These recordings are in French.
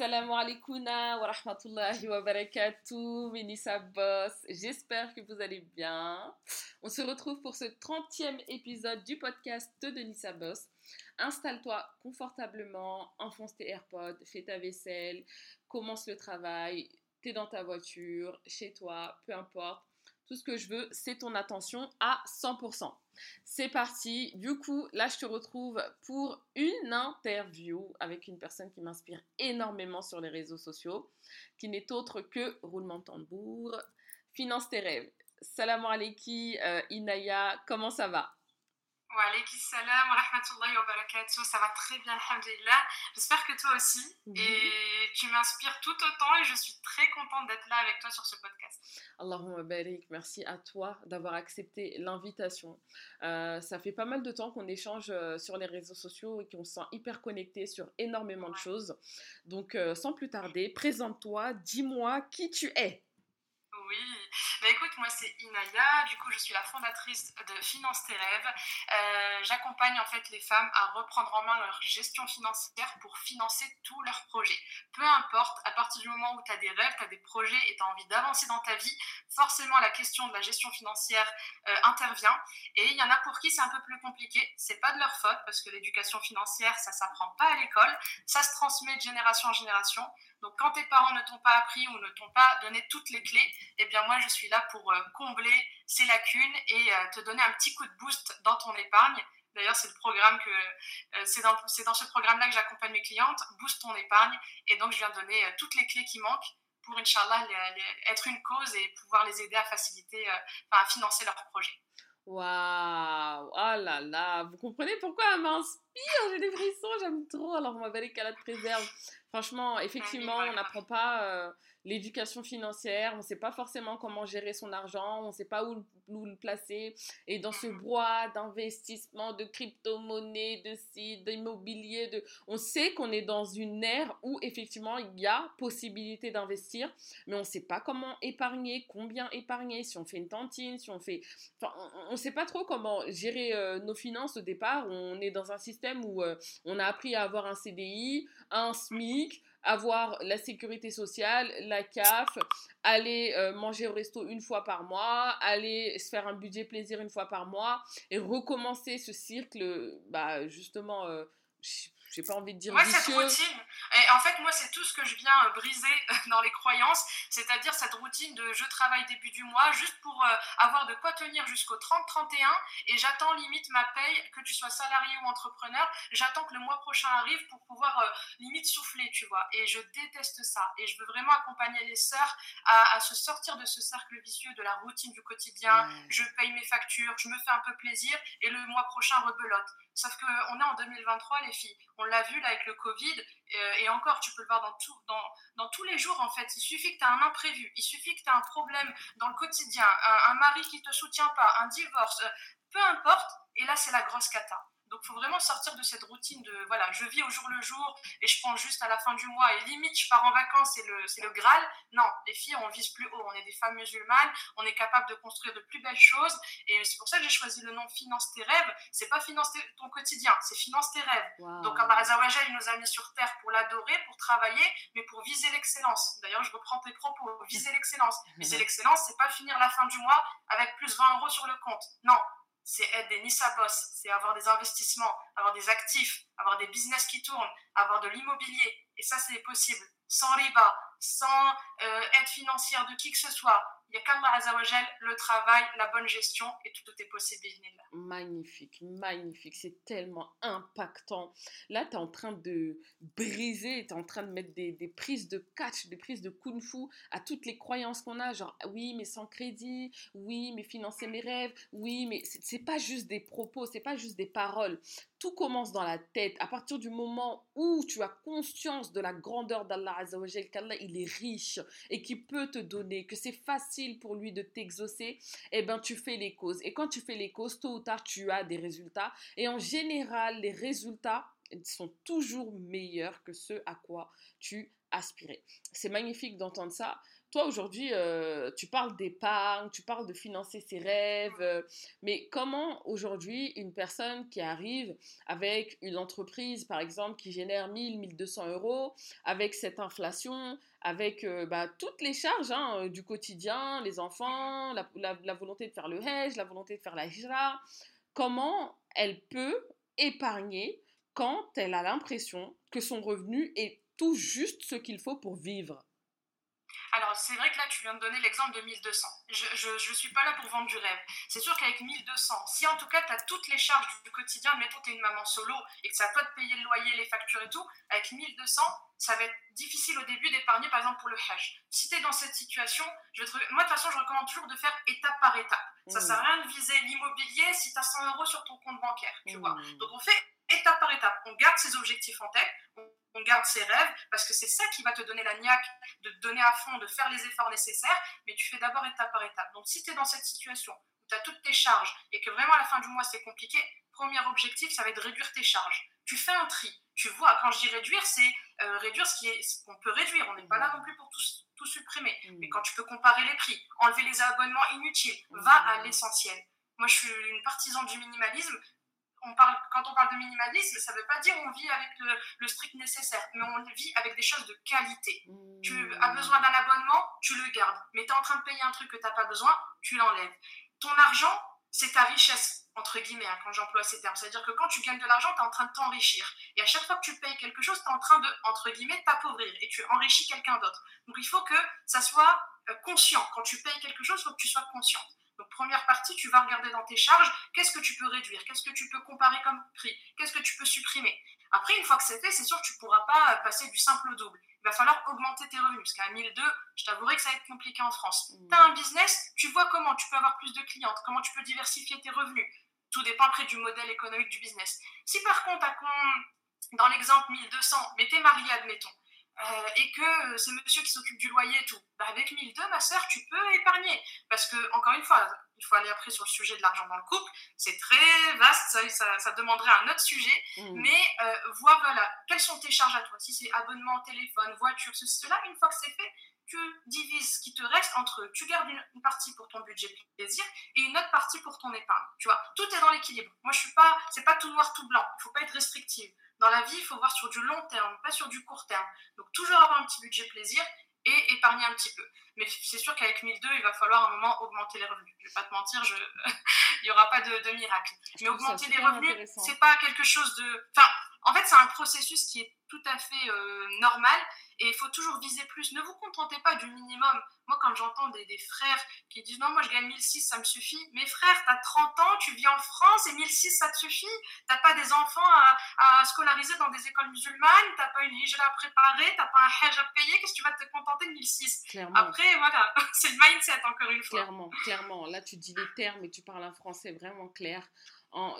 Salam alaikum wa rahmatullahi wa barakatuh, Ménissa Boss. J'espère que vous allez bien. On se retrouve pour ce 30e épisode du podcast de Nissa Boss. Installe-toi confortablement, enfonce tes AirPods, fais ta vaisselle, commence le travail, t'es dans ta voiture, chez toi, peu importe. Tout ce que je veux, c'est ton attention à 100%. C'est parti. Du coup, là, je te retrouve pour une interview avec une personne qui m'inspire énormément sur les réseaux sociaux, qui n'est autre que roulement de tambour, finance tes rêves. Salam alaikum, euh, Inaya, comment ça va? Wa salam wa rahmatullahi wa barakatuh. Ça va très bien, alhamdulillah. J'espère que toi aussi. Et tu m'inspires tout autant et je suis très contente d'être là avec toi sur ce podcast. Allahumma barik. Merci à toi d'avoir accepté l'invitation. Euh, ça fait pas mal de temps qu'on échange euh, sur les réseaux sociaux et qu'on se sent hyper connecté sur énormément de choses. Donc, euh, sans plus tarder, présente-toi, dis-moi qui tu es. Oui, bah écoute, moi c'est Inaya, du coup je suis la fondatrice de Finance tes rêves. Euh, j'accompagne en fait les femmes à reprendre en main leur gestion financière pour financer tous leurs projets. Peu importe, à partir du moment où tu as des rêves, tu as des projets et tu as envie d'avancer dans ta vie, forcément la question de la gestion financière euh, intervient. Et il y en a pour qui c'est un peu plus compliqué. C'est pas de leur faute parce que l'éducation financière, ça s'apprend pas à l'école, ça se transmet de génération en génération. Donc quand tes parents ne t'ont pas appris ou ne t'ont pas donné toutes les clés, eh bien moi je suis là pour euh, combler ces lacunes et euh, te donner un petit coup de boost dans ton épargne. D'ailleurs, c'est le programme que euh, c'est dans, ce programme-là que j'accompagne mes clientes, booste ton épargne. Et donc je viens donner toutes les clés qui manquent pour, Inch'Allah, être une cause et pouvoir les aider à faciliter, à financer leurs projets. Waouh Oh là là Vous comprenez pourquoi elle m'inspire? J'ai des frissons, j'aime trop. Alors, on va qu'elle te préserve. Franchement, effectivement, on n'apprend pas euh, l'éducation financière, on ne sait pas forcément comment gérer son argent, on ne sait pas où, le placer. Et dans ce bois d'investissement, de crypto-monnaie, de sites, d'immobilier, de... on sait qu'on est dans une ère où effectivement il y a possibilité d'investir, mais on ne sait pas comment épargner, combien épargner, si on fait une tantine, si on fait... Enfin, on ne sait pas trop comment gérer euh, nos finances au départ. On est dans un système où euh, on a appris à avoir un CDI, un SMI, avoir la sécurité sociale, la CAF, aller euh, manger au resto une fois par mois, aller se faire un budget plaisir une fois par mois et recommencer ce cycle, bah, justement, euh, j'ai pas envie de dire ouais, cette routine. Et en fait, moi, c'est tout ce que je viens euh, briser dans les croyances, c'est-à-dire cette routine de je travaille début du mois juste pour euh, avoir de quoi tenir jusqu'au 30-31 et j'attends limite ma paye, que tu sois salarié ou entrepreneur, j'attends que le mois prochain arrive pour pouvoir euh, limite souffler, tu vois. Et je déteste ça. Et je veux vraiment accompagner les sœurs à, à se sortir de ce cercle vicieux de la routine du quotidien. Je paye mes factures, je me fais un peu plaisir et le mois prochain rebelote. Sauf qu'on est en 2023, les filles. On l'a vu là avec le Covid, euh, et encore, tu peux le voir dans, tous les jours en fait. Il suffit que tu as un imprévu, il suffit que tu as un problème dans le quotidien, un, un mari qui te soutient pas, un divorce, euh, peu importe, et là c'est la grosse cata. Donc, il faut vraiment sortir de cette routine de voilà, je vis au jour le jour et je prends juste à la fin du mois et limite je pars en vacances, c'est le, c'est le Graal. Non, les filles, on vise plus haut. On est des femmes musulmanes, on est capable de construire de plus belles choses et c'est pour ça que j'ai choisi le nom Finance tes rêves. C'est pas finance ton quotidien, c'est finance tes rêves. Donc, Allah Azawajal, il nous a mis sur terre pour l'adorer, pour travailler, mais pour viser l'excellence. D'ailleurs, je reprends tes propos, viser l'excellence. Viser l'excellence, c'est pas finir la fin du mois avec plus 20 euros sur le compte. Non, c'est être des Nissa Boss, c'est avoir des investissements, avoir des actifs, avoir des business qui tournent, avoir de l'immobilier. Et ça, c'est possible sans riba, sans euh, aide financière de qui que ce soit. A qu'Allah Azzawajal, le travail, la bonne gestion et tout, est possible. Magnifique, magnifique. C'est tellement impactant. Là, tu es en train de briser, tu es en train de mettre des, des, prises de catch, des prises de kung fu à toutes les croyances qu'on a. Genre, oui, mais sans crédit, oui, mais financer mes rêves, oui, mais c'est pas juste des propos, c'est pas juste des paroles tout commence dans la tête. À partir du moment où tu as conscience de la grandeur d'Allah Azzawajal, qu'Allah il est riche et qu'il peut te donner, que c'est facile pour lui de t'exaucer, eh ben tu fais les causes. Et quand tu fais les causes, tôt ou tard, tu as des résultats. Et en général, les résultats sont toujours meilleurs que ce à quoi tu aspirais. C'est magnifique d'entendre ça. Toi, aujourd'hui, euh, tu parles d'épargne, tu parles de financer ses rêves, euh, mais comment aujourd'hui une personne qui arrive avec une entreprise, par exemple, qui génère 1000, 1200 euros, avec cette inflation, avec euh, bah, toutes les charges hein, du quotidien, les enfants, la, volonté de faire le hedge, la volonté de faire la hijra, comment elle peut épargner quand elle a l'impression que son revenu est tout juste ce qu'il faut pour vivre? Alors, c'est vrai que là, tu viens de donner l'exemple de 1200. Je ne suis pas là pour vendre du rêve. C'est sûr qu'avec 1200, si en tout cas, tu as toutes les charges du quotidien, mettons, tu es une maman solo et que ça toi de payer le loyer, les factures et tout, avec 1200, ça va être difficile au début d'épargner, par exemple, pour le hash. Si tu es dans cette situation, je moi, de toute façon, je recommande toujours de faire étape par étape. Ça ne sert à rien de viser l'immobilier si tu as 100 euros sur ton compte bancaire, tu vois. Mmh. Donc, on fait étape par étape. On garde ses objectifs en tête, on garde ses rêves, parce que c'est ça qui va te donner la niaque de te donner à fond, de faire les efforts nécessaires, mais tu fais d'abord étape par étape. Donc si tu es dans cette situation où tu as toutes tes charges et que vraiment à la fin du mois c'est compliqué, premier objectif, ça va être de réduire tes charges. Tu fais un tri. Tu vois, quand je dis réduire, c'est euh, réduire ce qu'on peut réduire. On n'est pas là non plus pour tout, tout supprimer. Mmh. Mais quand tu peux comparer les prix, enlever les abonnements inutiles, va à mmh. l'essentiel. Moi, je suis une partisane du minimalisme on parle, quand on parle de minimalisme, ça ne veut pas dire on vit avec le, strict nécessaire, mais on vit avec des choses de qualité. Tu as mmh. besoin d'un abonnement, tu le gardes. Mais tu es en train de payer un truc que tu n'as pas besoin, tu l'enlèves. Ton argent, c'est ta richesse, entre guillemets, hein, quand j'emploie ces termes. C'est-à-dire que quand tu gagnes de l'argent, tu es en train de t'enrichir. Et à chaque fois que tu payes quelque chose, tu es en train de, entre guillemets, t'appauvrir. Et tu enrichis quelqu'un d'autre. Donc il faut que ça soit euh, conscient. Quand tu payes quelque chose, il faut que tu sois conscient. Première partie, tu vas regarder dans tes charges, qu'est-ce que tu peux réduire, qu'est-ce que tu peux comparer comme prix, qu'est-ce que tu peux supprimer. Après, une fois que c'est fait, c'est sûr que tu ne pourras pas passer du simple au double. Il va falloir augmenter tes revenus, parce qu'à 1002, je t'avouerai que ça va être compliqué en France. Mmh. Tu as un business, tu vois comment tu peux avoir plus de clientes, comment tu peux diversifier tes revenus. Tout dépend après du modèle économique du business. Si par contre, dans l'exemple 1200, mais tu es marié, admettons, euh, et que euh, c'est monsieur qui s'occupe du loyer et tout, bah avec 1002, ma soeur, tu peux épargner. Parce que, encore une fois, il faut aller après sur le sujet de l'argent dans le couple, c'est très vaste, ça, ça, demanderait un autre sujet, mmh. mais euh, vois, voilà, quelles sont tes charges à toi? Si c'est abonnement, téléphone, voiture, ceci, cela, une fois que c'est fait, tu divises ce qui te reste entre, tu gardes une, partie pour ton budget plaisir et une autre partie pour ton épargne. Tu vois, tout est dans l'équilibre. Moi, je suis pas, c'est pas tout noir, tout blanc. Il faut pas être restrictive. Dans la vie, il faut voir sur du long terme, pas sur du court terme. Donc toujours avoir un petit budget plaisir et épargner un petit peu. Mais c'est sûr qu'avec 1002, il va falloir à un moment augmenter les revenus. Je vais pas te mentir, je... il n'y aura pas de, miracle. Mais augmenter les revenus, c'est pas quelque chose de... Enfin, en fait, c'est un processus qui est tout à fait euh, normal et il faut toujours viser plus. Ne vous contentez pas du minimum. Moi, quand j'entends des, frères qui disent non, moi je gagne 1006, ça me suffit. Mes frères, tu as 30 ans, tu vis en France et 1006, ça te suffit. Tu pas des enfants à, scolariser dans des écoles musulmanes, tu pas une hijra à préparer, tu pas un hajj à payer. Qu'est-ce que tu vas te contenter de 1006 clairement. Après, voilà, c'est le mindset encore une fois. Clairement, clairement. Là, tu dis les termes et tu parles un français vraiment clair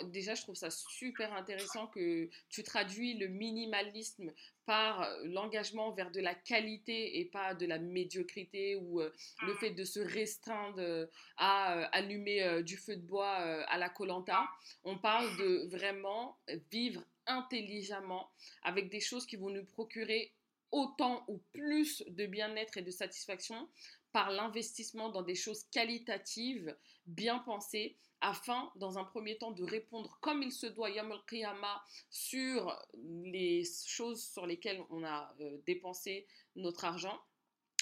déjà, je trouve ça super intéressant que tu traduis le minimalisme par euh, l'engagement vers de la qualité et pas de la médiocrité ou euh, le fait de se restreindre euh, à allumer du feu de bois à la colanta. On parle de vraiment vivre intelligemment avec des choses qui vont nous procurer autant ou plus de bien-être et de satisfaction par l'investissement dans des choses qualitatives, bien pensées afin, dans un premier temps, de répondre comme il se doit, Yamul Qiyama, sur les choses sur lesquelles on a euh, dépensé notre argent.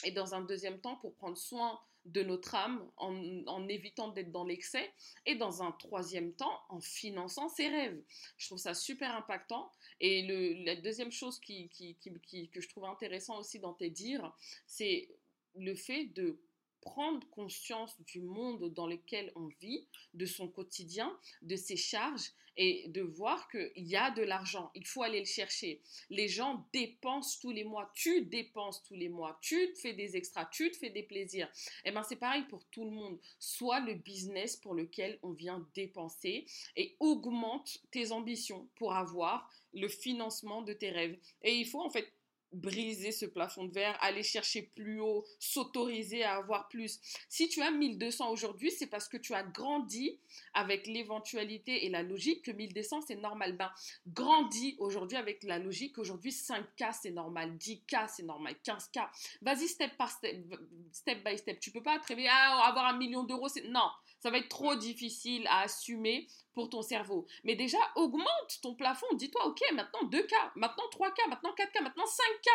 Et dans un deuxième temps, pour prendre soin de notre âme en, évitant d'être dans l'excès. Et dans un troisième temps, en finançant ses rêves. Je trouve ça super impactant. Et la deuxième chose qui, que je trouve intéressant aussi dans tes dires, c'est le fait de prendre conscience du monde dans lequel on vit, de son quotidien, de ses charges et de voir qu'il y a de l'argent. Il faut aller le chercher. Les gens dépensent tous les mois. Tu dépenses tous les mois. Tu te fais des extras. Tu te fais des plaisirs. Eh ben c'est pareil pour tout le monde. Soit le business pour lequel on vient dépenser et augmente tes ambitions pour avoir le financement de tes rêves. Et il faut en fait briser ce plafond de verre, aller chercher plus haut, s'autoriser à avoir plus. Si tu as 1200 aujourd'hui, c'est parce que tu as grandi avec l'éventualité et la logique que 1200 c'est normal. Ben, grandis aujourd'hui avec la logique qu'aujourd'hui 5K c'est normal, 10K c'est normal, 15K. Vas-y step step, step by step. Tu peux pas te réveiller, ah, avoir un million d'euros, c'est... Non, ça va être trop difficile à assumer pour ton cerveau. Mais déjà, augmente ton plafond. Dis-toi, ok, maintenant 2K, maintenant 3K, maintenant 4K, maintenant 5K.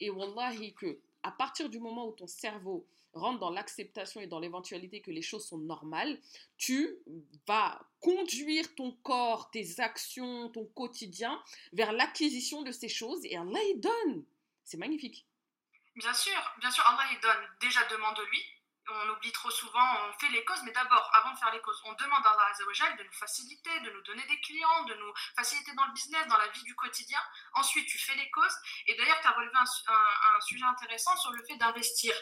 Et wallahi que à partir du moment où ton cerveau rentre dans l'acceptation et dans l'éventualité que les choses sont normales, tu vas conduire ton corps, tes actions, ton quotidien vers l'acquisition de ces choses et Allah il donne. C'est magnifique. Bien sûr, bien sûr, Allah il donne. Déjà demande-lui, on oublie trop souvent, on fait les causes, mais d'abord, avant de faire les causes, on demande à Allah de nous faciliter, de nous donner des clients, de nous faciliter dans le business, dans la vie du quotidien. Ensuite, tu fais les causes. Et d'ailleurs, tu as relevé un, sujet intéressant sur le fait d'investir.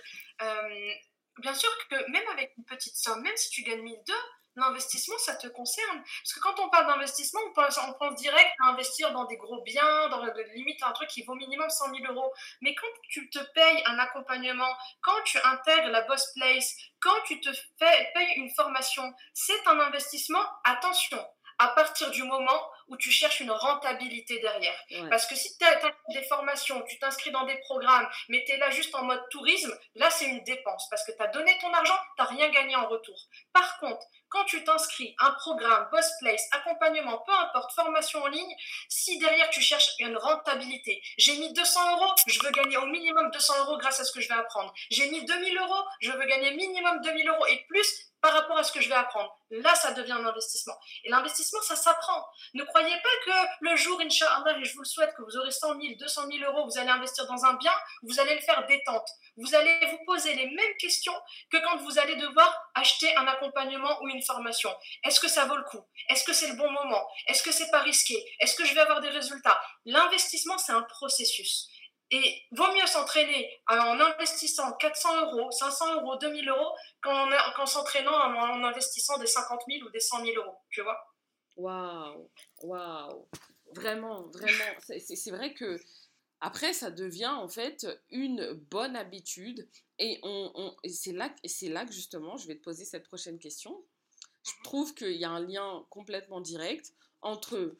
Euh, bien sûr que même avec une petite somme, même si tu gagnes 1002, l'investissement, ça te concerne. Parce que quand on parle d'investissement, on pense, direct à investir dans des gros biens, dans limite un truc qui vaut minimum 100 000 euros. Mais quand tu te payes un accompagnement, quand tu intègres la Boss Place, quand tu te payes une formation, c'est un investissement. Attention, à partir du moment où tu cherches une rentabilité derrière. Parce que si tu as, des formations, tu t'inscris dans des programmes, mais tu es là juste en mode tourisme, là c'est une dépense parce que tu as donné ton argent, tu n'as rien gagné en retour. Par contre, quand tu t'inscris, un programme, Boss Place, accompagnement, peu importe, formation en ligne, si derrière tu cherches une rentabilité, j'ai mis 200 euros, je veux gagner au minimum 200 euros grâce à ce que je vais apprendre. J'ai mis 2000 euros, je veux gagner minimum 2000 euros et plus par rapport à ce que je vais apprendre. Là, ça devient un investissement. Et l'investissement, ça s'apprend. Ne croyez pas que le jour, Inch'Allah, et je vous le souhaite, que vous aurez 100 000, 200 000 euros, vous allez investir dans un bien, vous allez le faire détente. Vous allez vous poser les mêmes questions que quand vous allez devoir acheter un accompagnement ou une formation. Est-ce que ça vaut le coup? Est-ce que c'est le bon moment? Est-ce que c'est pas risqué? Est-ce que je vais avoir des résultats? L'investissement, c'est un processus. Et vaut mieux s'entraîner en investissant 400 euros, 500 euros, 2000 euros qu'en s'entraînant en, investissant des 50 000 ou des 100 000 euros, tu vois? Waouh, waouh, vraiment, vraiment. C'est vrai que après, ça devient en fait une bonne habitude et, on, on c'est là, là que justement, je vais te poser cette prochaine question. Je mhm. trouve qu'il y a un lien complètement direct entre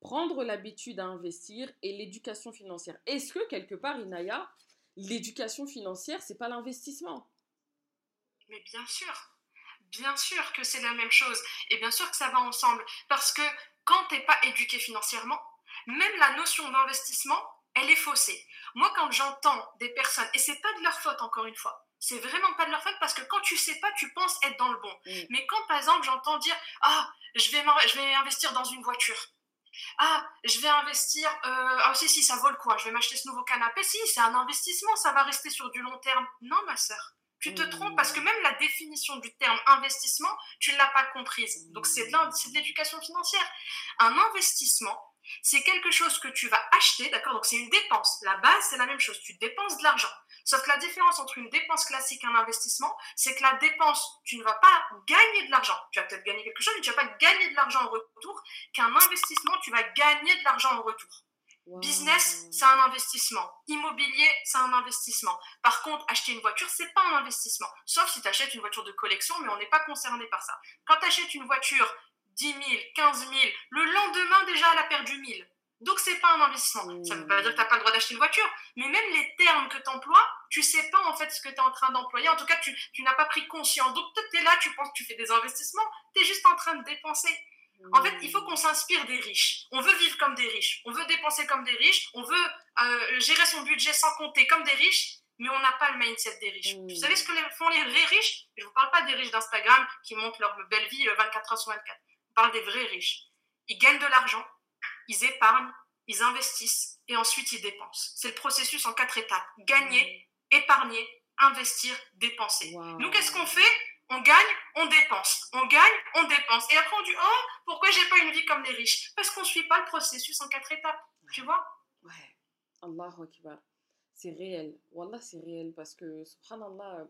prendre l'habitude à investir et l'éducation financière. Est-ce que quelque part, Inaya, l'éducation financière, c'est pas l'investissement? Mais bien sûr, bien sûr que c'est la même chose et bien sûr que ça va ensemble parce que quand tu n'es pas éduqué financièrement, même la notion d'investissement, elle est faussée. Moi, quand j'entends des personnes, et c'est pas de leur faute encore une fois, c'est vraiment pas de leur faute parce que quand tu sais pas, tu penses être dans le bon. Mm. Mais quand par exemple j'entends dire ah je vais je vais investir dans une voiture, ah, je vais investir. Euh, ah, si, si, ça vaut le coup. Hein, je vais m'acheter ce nouveau canapé. Si, c'est un investissement. Ça va rester sur du long terme. Non, ma sœur. Tu te trompes parce que même la définition du terme investissement, tu ne l'as pas comprise. Donc, c'est de l'éducation financière. Un investissement, c'est quelque chose que tu vas acheter, d'accord? Donc, c'est une dépense. La base, c'est la même chose. Tu dépenses de l'argent. Sauf que la différence entre une dépense classique et un investissement, c'est que la dépense, tu ne vas pas gagner de l'argent. Tu vas peut-être gagner quelque chose, mais tu ne vas pas gagner de l'argent en retour. Qu'un investissement, tu vas gagner de l'argent en retour. Business, c'est un investissement. Immobilier, c'est un investissement. Par contre, acheter une voiture, c'est pas un investissement. Sauf si tu achètes une voiture de collection, mais on n'est pas concerné par ça. Quand tu achètes une voiture 10 000, 15 000, le lendemain déjà, elle a perdu 1000. Donc, c'est pas un investissement. Ça ne veut pas dire que tu n'as pas le droit d'acheter une voiture, mais même les termes que tu emploies, tu sais pas en fait ce que tu es en train d'employer. En tout cas, tu, tu n'as pas pris conscience. Donc, tu es là, tu penses que tu fais des investissements, tu es juste en train de dépenser. En fait, il faut qu'on s'inspire des riches. On veut vivre comme des riches. On veut dépenser comme des riches. On veut euh, gérer son budget sans compter comme des riches, mais on n'a pas le mindset des riches. Vous savez ce que font les vrais riches? Je ne vous parle pas des riches d'Instagram qui montrent leur belle vie 24 euh, heures sur 24. Je parle des vrais riches. Ils gagnent de l'argent, ils épargnent, ils investissent et ensuite ils dépensent. C'est le processus en quatre étapes. Gagner, épargner, investir, dépenser. Nous, qu'est-ce qu'on fait? On gagne, on dépense. On gagne, on dépense. Et après, on dit, oh, pourquoi j'ai pas une vie comme les riches? Parce qu'on ne suit pas le processus en quatre étapes. Tu vois? Ouais. Allahu Akbar. C'est réel. Wallah, c'est réel. Parce que, subhanallah,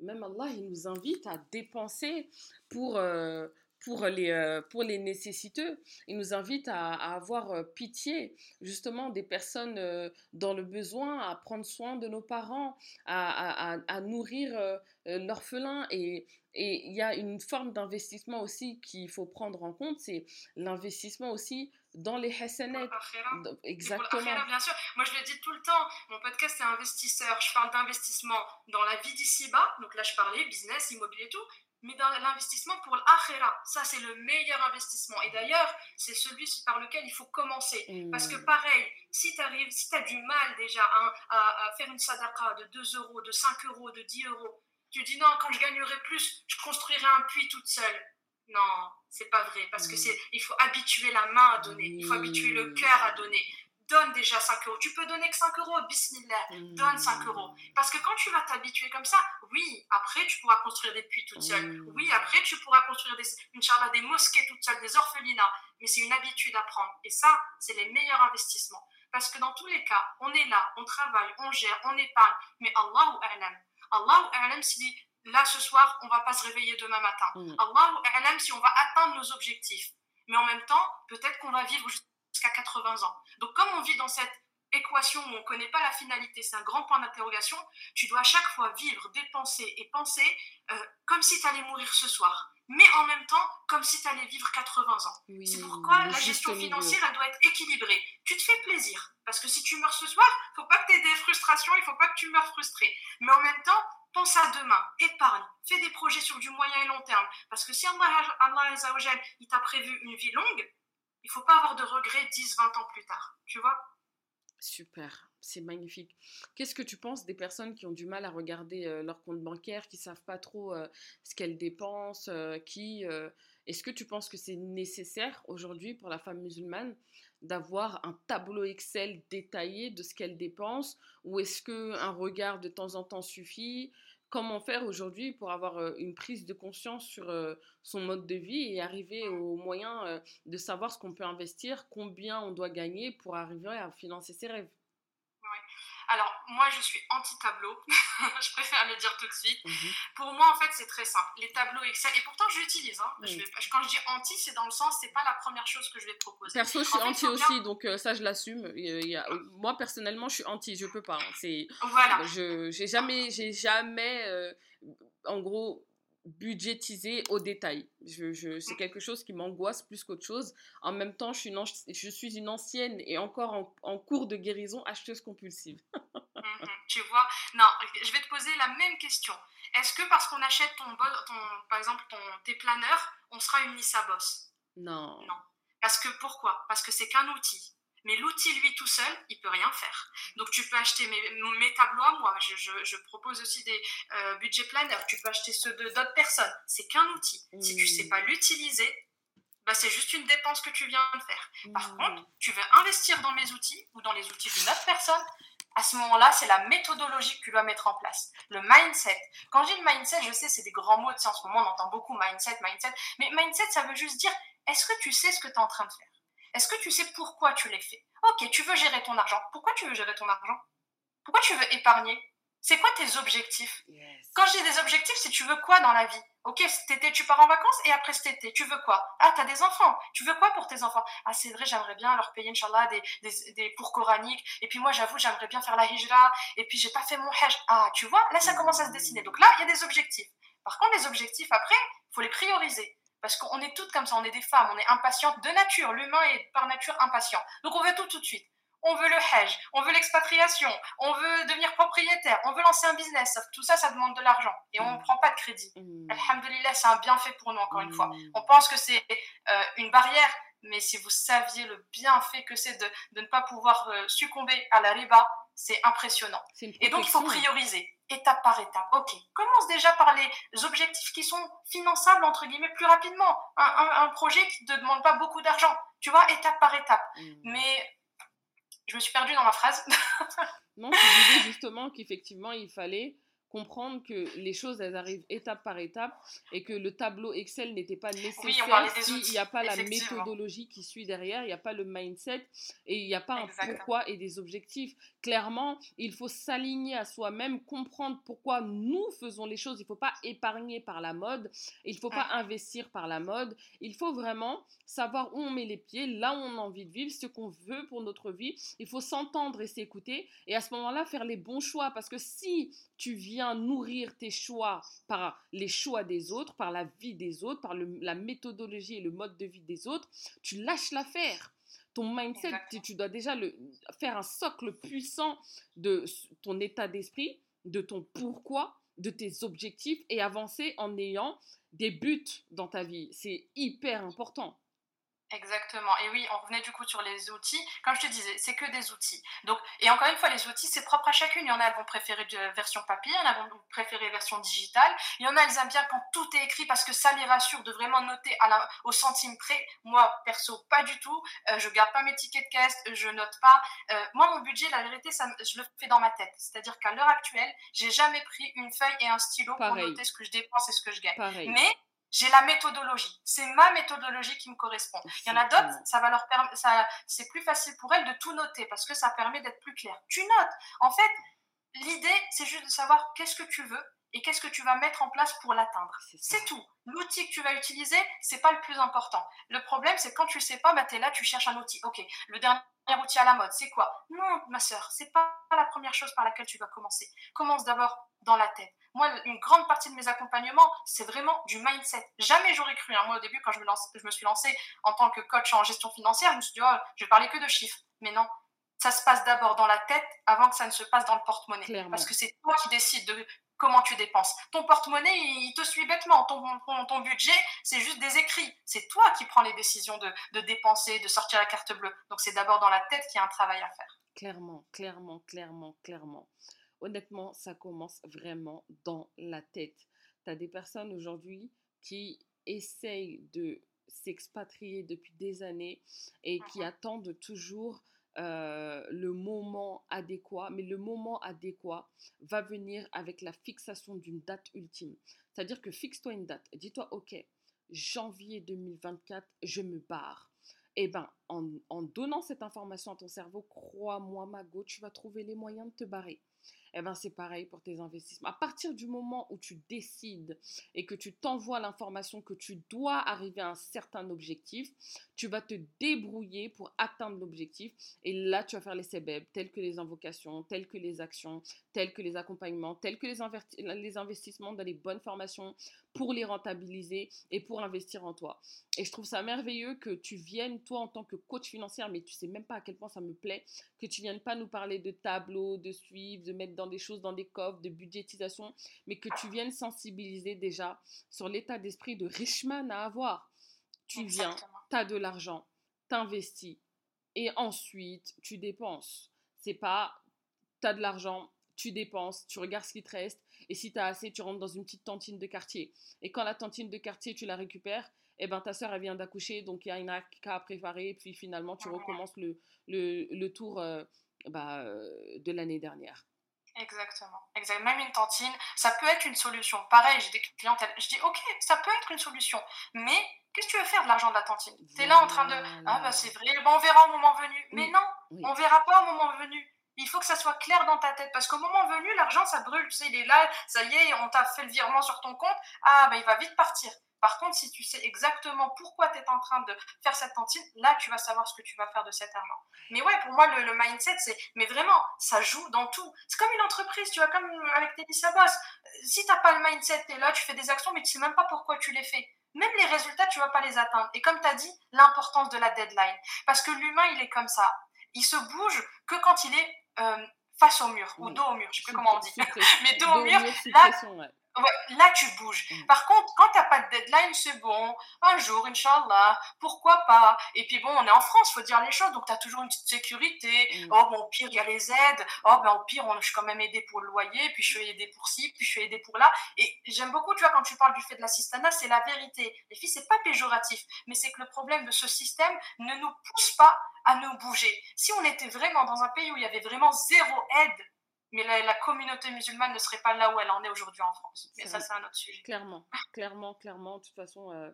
même Allah, il nous invite à dépenser pour... Euh, pour les, euh, pour les nécessiteux. Il nous invite à, avoir euh, pitié justement des personnes euh, dans le besoin, à prendre soin de nos parents, à, à, nourrir l'orphelin. Et il y a une forme d'investissement aussi qu'il faut prendre en compte, c'est l'investissement aussi dans les hasanets. Exactement. bien sûr. Moi, je le dis tout le temps, mon podcast est investisseur. Je parle d'investissement dans la vie d'ici-bas. Donc là, je parlais business, immobilier, tout mais dans l'investissement pour l'akhira. Ça, c'est le meilleur investissement. Et d'ailleurs, c'est celui par lequel il faut commencer. Parce que pareil, si tu arrives, si tu as du mal déjà à, faire une sadaqa de 2 euros, de 5 euros, de 10 euros, tu dis non, quand je gagnerai plus, je construirai un puits toute seule. Non, c'est pas vrai. Parce que c'est, il faut habituer la main à donner. Il faut habituer le cœur à donner donne déjà 5 euros. Tu peux donner que 5 euros, bismillah, donne 5 euros. Parce que quand tu vas t'habituer comme ça, oui, après tu pourras construire des puits toute seule. Oui, après tu pourras construire des, une des mosquées toute seule, des orphelinats. Mais c'est une habitude à prendre. Et ça, c'est les meilleurs investissements. Parce que dans tous les cas, on est là, on travaille, on gère, on épargne. Mais Allahu A'lam. Allahu A'lam si là ce soir, on va pas se réveiller demain matin. Allahu A'lam si on va atteindre nos objectifs. Mais en même temps, peut-être qu'on va vivre jusqu'à 80 ans. Donc comme on vit dans cette équation où on ne connaît pas la finalité, c'est un grand point d'interrogation, tu dois à chaque fois vivre, dépenser et penser euh, comme si tu allais mourir ce soir, mais en même temps comme si tu allais vivre 80 ans. c'est pourquoi la gestion financière, elle doit être équilibrée. Tu te fais plaisir, parce que si tu meurs ce soir, il faut pas que tu aies des frustrations, il faut pas que tu meurs frustré. Mais en même temps, pense à demain, épargne, fais des projets sur du moyen et long terme, parce que si Allah, Allah il t'a prévu une vie longue, il faut pas avoir de regrets 10, 20 ans plus tard, tu vois? Super, c'est magnifique. Qu'est-ce que tu penses des personnes qui ont du mal à regarder euh, leur compte bancaire, qui savent pas trop euh, ce qu'elles dépensent, euh, qui est-ce que tu penses que c'est nécessaire aujourd'hui pour la femme musulmane d'avoir un tableau Excel détaillé de ce qu'elle dépense ou est-ce que un regard de temps en temps suffit comment faire aujourd'hui pour avoir une prise de conscience sur son mode de vie et arriver au moyen de savoir ce qu'on peut investir, combien on doit gagner pour arriver à financer ses rêves? Alors, moi, je suis anti-tableau. je préfère le dire tout de suite. Mhm. Pour moi, en fait, c'est très simple. Les tableaux Excel, et pourtant, je l'utilise. Hein. quand je dis anti, c'est dans le sens, c'est pas la première chose que je vais proposer. Perso, je suis anti aussi, donc euh, ça, je l'assume. Moi, personnellement, je suis anti, je peux pas. Hein. C'est... Voilà. Je, j'ai jamais, j'ai jamais, euh, en gros, budgétiser au détail. Je, je, c'est quelque chose qui m'angoisse plus qu'autre chose. En même temps, je suis une, je suis une ancienne et encore en, en cours de guérison acheteuse compulsive. Mhm, tu vois Non, je vais te poser la même question. Est-ce que parce qu'on achète ton, ton, par exemple ton, tes planeurs, on sera une Nissa Boss? Non. Non. Parce que pourquoi? Parce que c'est qu'un outil. Mais l'outil, lui, tout seul, il peut rien faire. Donc, tu peux acheter mes, mes tableaux à moi. Je, je, je propose aussi des euh, budget planners. Tu peux acheter ceux d'autres personnes. C'est qu'un outil. Si tu sais pas l'utiliser, bah, c'est juste une dépense que tu viens de faire. Par contre, tu veux investir dans mes outils ou dans les outils d'une autre personne, à ce moment-là, c'est la méthodologie que tu dois mettre en place. Le mindset. Quand je dis le mindset, je sais, c'est des grands mots. en ce moment, on entend beaucoup mindset, mindset. Mais mindset, ça veut juste dire, est-ce que tu sais ce que tu es en train de faire? Est-ce que tu sais pourquoi tu l'as fait? Ok, tu veux gérer ton argent. Pourquoi tu veux gérer ton argent? Pourquoi tu veux épargner? C'est quoi tes objectifs? Quand j'ai des objectifs, c'est tu veux quoi dans la vie? Ok, cet été tu pars en vacances et après cet été, tu veux quoi? Ah, t'as des enfants. Tu veux quoi pour tes enfants? Ah, c'est vrai, j'aimerais bien leur payer, Inch'Allah, des, des, des cours coraniques. Et puis moi, j'avoue, j'aimerais bien faire la hijra. Et puis j'ai pas fait mon hajj. Ah, tu vois, là, ça commence à se dessiner. Donc là, il y a des objectifs. Par contre, les objectifs, après, il faut les prioriser. Parce qu'on est toutes comme ça, on est des femmes, on est impatientes de nature. L'humain est par nature impatient. Donc on veut tout tout de suite. On veut le hedge, on veut l'expatriation, on veut devenir propriétaire, on veut lancer un business. Tout ça, ça demande de l'argent. Et on ne mm. prend pas de crédit. Mmh. Alhamdulillah, c'est un bienfait pour nous, encore une fois. Mm. On pense que c'est euh, une barrière, mais si vous saviez le bienfait que c'est de, de, ne pas pouvoir euh, succomber à la riba, c'est impressionnant. Et donc, il faut prioriser étape par étape. Ok, commence déjà par les objectifs qui sont finançables, entre guillemets, plus rapidement. Un, projet qui ne demande pas beaucoup d'argent. Tu vois, étape par étape. Mmh. Mais je me suis perdue dans ma phrase. non, tu disais justement qu'effectivement, il fallait comprendre que les choses, elles arrivent étape par étape et que le tableau Excel n'était pas nécessaire s'il n'y a pas la méthodologie qui suit derrière, il n'y a pas le mindset et il n'y a pas un pourquoi et des objectifs. Clairement, il faut s'aligner à soi-même, comprendre pourquoi nous faisons les choses. Il ne faut pas épargner par la mode, il ne faut pas investir par la mode. Il faut vraiment savoir où on met les pieds, là où on a envie de vivre, ce qu'on veut pour notre vie. Il faut s'entendre et s'écouter et à ce moment-là faire les bons choix parce que si tu viens nourrir tes choix par les choix des autres, par la vie des autres, par la méthodologie et le mode de vie des autres, tu lâches l'affaire. Ton mindset, tu, dois déjà le, faire un socle puissant de ton état d'esprit, de ton pourquoi, de tes objectifs et avancer en ayant des buts dans ta vie. C'est hyper important. Exactement. Et oui, on revenait du coup sur les outils. Comme je te disais, c'est que des outils. Donc, et encore une fois, les outils, c'est propre à chacune. Il y en a, elles vont préférer de version papier, il y en a, elles vont préférer version digitale. Il y en a, elles aiment bien quand tout est écrit parce que ça les rassure de vraiment noter à la, au centime près. Moi, perso, pas du tout. Euh, je garde pas mes tickets de caisse, je note pas. Euh, moi, mon budget, la vérité, ça, je le fais dans ma tête. C'est-à-dire qu'à l'heure actuelle, j'ai jamais pris une feuille et un stylo pour noter ce que je dépense et ce que je gagne. Mais j'ai la méthodologie. C'est ma méthodologie qui me correspond. Il y en a d'autres, ça va leur permettre, c'est plus facile pour elles de tout noter parce que ça permet d'être plus clair. Tu notes. En fait, l'idée, c'est juste de savoir qu'est-ce que tu veux et qu'est-ce que tu vas mettre en place pour l'atteindre. C'est tout. L'outil que tu vas utiliser, c'est pas le plus important. Le problème, c'est quand tu sais pas, bah, tu es là, tu cherches un outil. Ok, le dernier outil à la mode, c'est quoi? Non, ma soeur, c'est pas la première chose par laquelle tu vas commencer. Commence d'abord dans la tête. Moi, une grande partie de mes accompagnements, c'est vraiment du mindset. Jamais j'aurais cru. Hein. Moi, au début, quand je me, lance, je me suis lancée en tant que coach en gestion financière, je me suis dit, oh, je vais parler que de chiffres. Mais non, ça se passe d'abord dans la tête avant que ça ne se passe dans le porte-monnaie. Parce que c'est toi qui décides de comment tu dépenses. Ton porte-monnaie, il te suit bêtement. Ton, ton, budget, c'est juste des écrits. C'est toi qui prends les décisions de, de dépenser, de sortir la carte bleue. Donc c'est d'abord dans la tête qu'il y a un travail à faire. Clairement, clairement, clairement, clairement honnêtement, ça commence vraiment dans la tête. Tu as des personnes aujourd'hui qui essayent de s'expatrier depuis des années et qui mmh attendent toujours euh, le moment adéquat, mais le moment adéquat va venir avec la fixation d'une date ultime. C'est-à-dire que fixe-toi une date, dis-toi, ok, janvier 2024, je me barre. Eh bien, en, en, donnant cette information à ton cerveau, crois-moi, Mago, tu vas trouver les moyens de te barrer eh ben c'est pareil pour tes investissements. À partir du moment où tu décides et que tu t'envoies l'information que tu dois arriver à un certain objectif, tu vas te débrouiller pour atteindre l'objectif. Et là, tu vas faire les CBEB, tels que les invocations, tels que les actions, tels que les accompagnements, tels que les, les investissements dans les bonnes formations pour les rentabiliser et pour investir en toi. Et je trouve ça merveilleux que tu viennes, toi, en tant que coach financière, mais tu sais même pas à quel point ça me plaît, que tu viennes pas nous parler de tableaux, de suivre, de mettre dans des choses dans des coffres, de budgétisation, mais que tu viennes sensibiliser déjà sur l'état d'esprit de richman à avoir. Tu viens, tu as de l'argent, t'investis et ensuite tu dépenses. C'est pas tu as de l'argent, tu dépenses, tu regardes ce qui te reste et si tu as assez, tu rentres dans une petite tantine de quartier. Et quand la tantine de quartier, tu la récupères, eh ben, ta soeur, elle vient d'accoucher, donc il y a une cas à préparer, puis finalement, tu recommences le, le, le tour euh, bah, euh, de l'année dernière. Exactement. Exactement. Même une tantine, ça peut être une solution. Pareil, j'ai des clients, je dis, ok, ça peut être une solution, mais qu'est-ce que tu veux faire de l'argent de la tantine? Tu es là en train de, ah bah c'est vrai, bon, on verra au moment venu. Mais non, on verra pas au moment venu. Il faut que ça soit clair dans ta tête parce qu'au moment venu, l'argent ça brûle, tu sais, il est là, ça y est, on t'a fait le virement sur ton compte, ah bah il va vite partir. Par contre, si tu sais exactement pourquoi tu es en train de faire cette tantine, là, tu vas savoir ce que tu vas faire de cet argent. Mais ouais, pour moi, le, mindset, c'est, mais vraiment, ça joue dans tout. C'est comme une entreprise, tu vois, comme avec Tennis Boss. Si t'as pas le mindset, tu es là, tu fais des actions, mais tu sais même pas pourquoi tu les fais. Même les résultats, tu vas pas les atteindre. Et comme tu as dit, l'importance de la deadline. Parce que l'humain, il est comme ça. Il se bouge que quand il est euh, face au mur, ou dos au mur, je sais plus comment on dit. mais dos au mur, là, là, tu bouges. Mm. Par contre, quand tu n'as pas de deadline, c'est bon. Un jour, Inch'Allah, pourquoi pas? Et puis bon, on est en France, faut dire les choses, donc tu as toujours une petite sécurité. Mm. Oh, bon, au pire, il y a les aides. Oh, ben au pire, on, je suis quand même aidé pour le loyer, puis je suis aidé pour ci, puis je suis aidé pour là. Et j'aime beaucoup, tu vois, quand tu parles du fait de l'assistanat, c'est la vérité. Les filles, c'est pas péjoratif, mais c'est que le problème de ce système ne nous pousse pas à nous bouger. Si on était vraiment dans un pays où il y avait vraiment zéro aide, mais la, communauté musulmane ne serait pas là où elle en est aujourd'hui en France. Mais ça, c'est un autre sujet. Clairement, clairement, clairement. De toute façon, euh,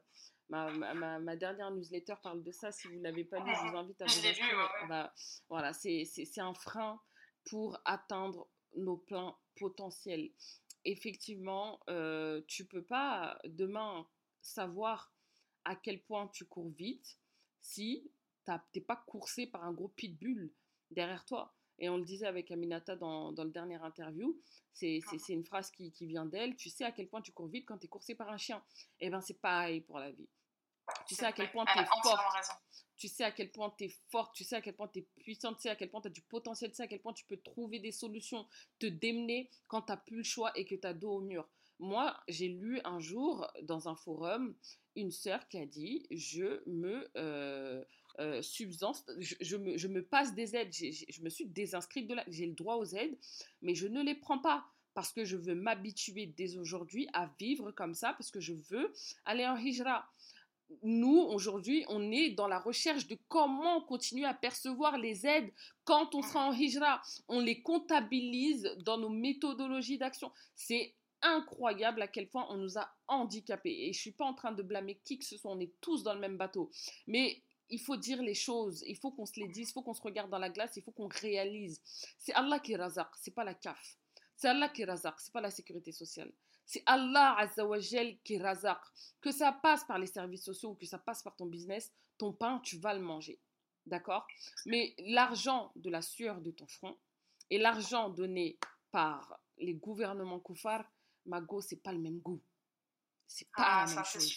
ma, ma, ma, dernière newsletter parle de ça. Si vous ne l'avez pas lu, je vous invite à vous inscrire. Bah, voilà, c'est un frein pour atteindre nos pleins potentiels. Effectivement, euh, tu peux pas demain savoir à quel point tu cours vite si tu n'es pas coursé par un gros pitbull derrière toi. Et on le disait avec Aminata dans, dans le dernier interview, c'est une phrase qui, qui vient d'elle. Tu sais à quel point tu cours vite quand tu es coursé par un chien. Et eh bien, c'est pareil pour la vie. Tu sais à quel point tu es forte. Tu sais à quel point tu es forte. Tu sais à quel point tu es puissante. Tu sais à quel point tu as du potentiel. Tu sais à quel point tu peux trouver des solutions, te démener quand tu n'as plus le choix et que tu as dos au mur. Moi, j'ai lu un jour dans un forum une sœur qui a dit Je me. Euh, euh, substance, je, me, je, passe des aides, je me suis désinscrite de là, j'ai le droit aux aides, mais je ne les prends pas parce que je veux m'habituer dès aujourd'hui à vivre comme ça, parce que je veux aller en hijra. Nous, aujourd'hui, on est dans la recherche de comment continuer à percevoir les aides quand on sera en hijra. On les comptabilise dans nos méthodologies d'action. C'est incroyable à quel point on nous a handicapés. Et je ne suis pas en train de blâmer qui que ce soit, on est tous dans le même bateau. Mais il faut dire les choses, il faut qu'on se les dise, il faut qu'on se regarde dans la glace, il faut qu'on réalise. C'est Allah qui razaq, c'est pas la CAF. C'est Allah qui razaq, c'est pas la sécurité sociale. C'est Allah Azzawajal qui razaq. Que ça passe par les services sociaux ou que ça passe par ton business, ton pain, tu vas le manger. D'accord? Mais l'argent de la sueur de ton front et l'argent donné par les gouvernements koufars, Mago, c'est pas le même goût. C'est pas ah, la même chose.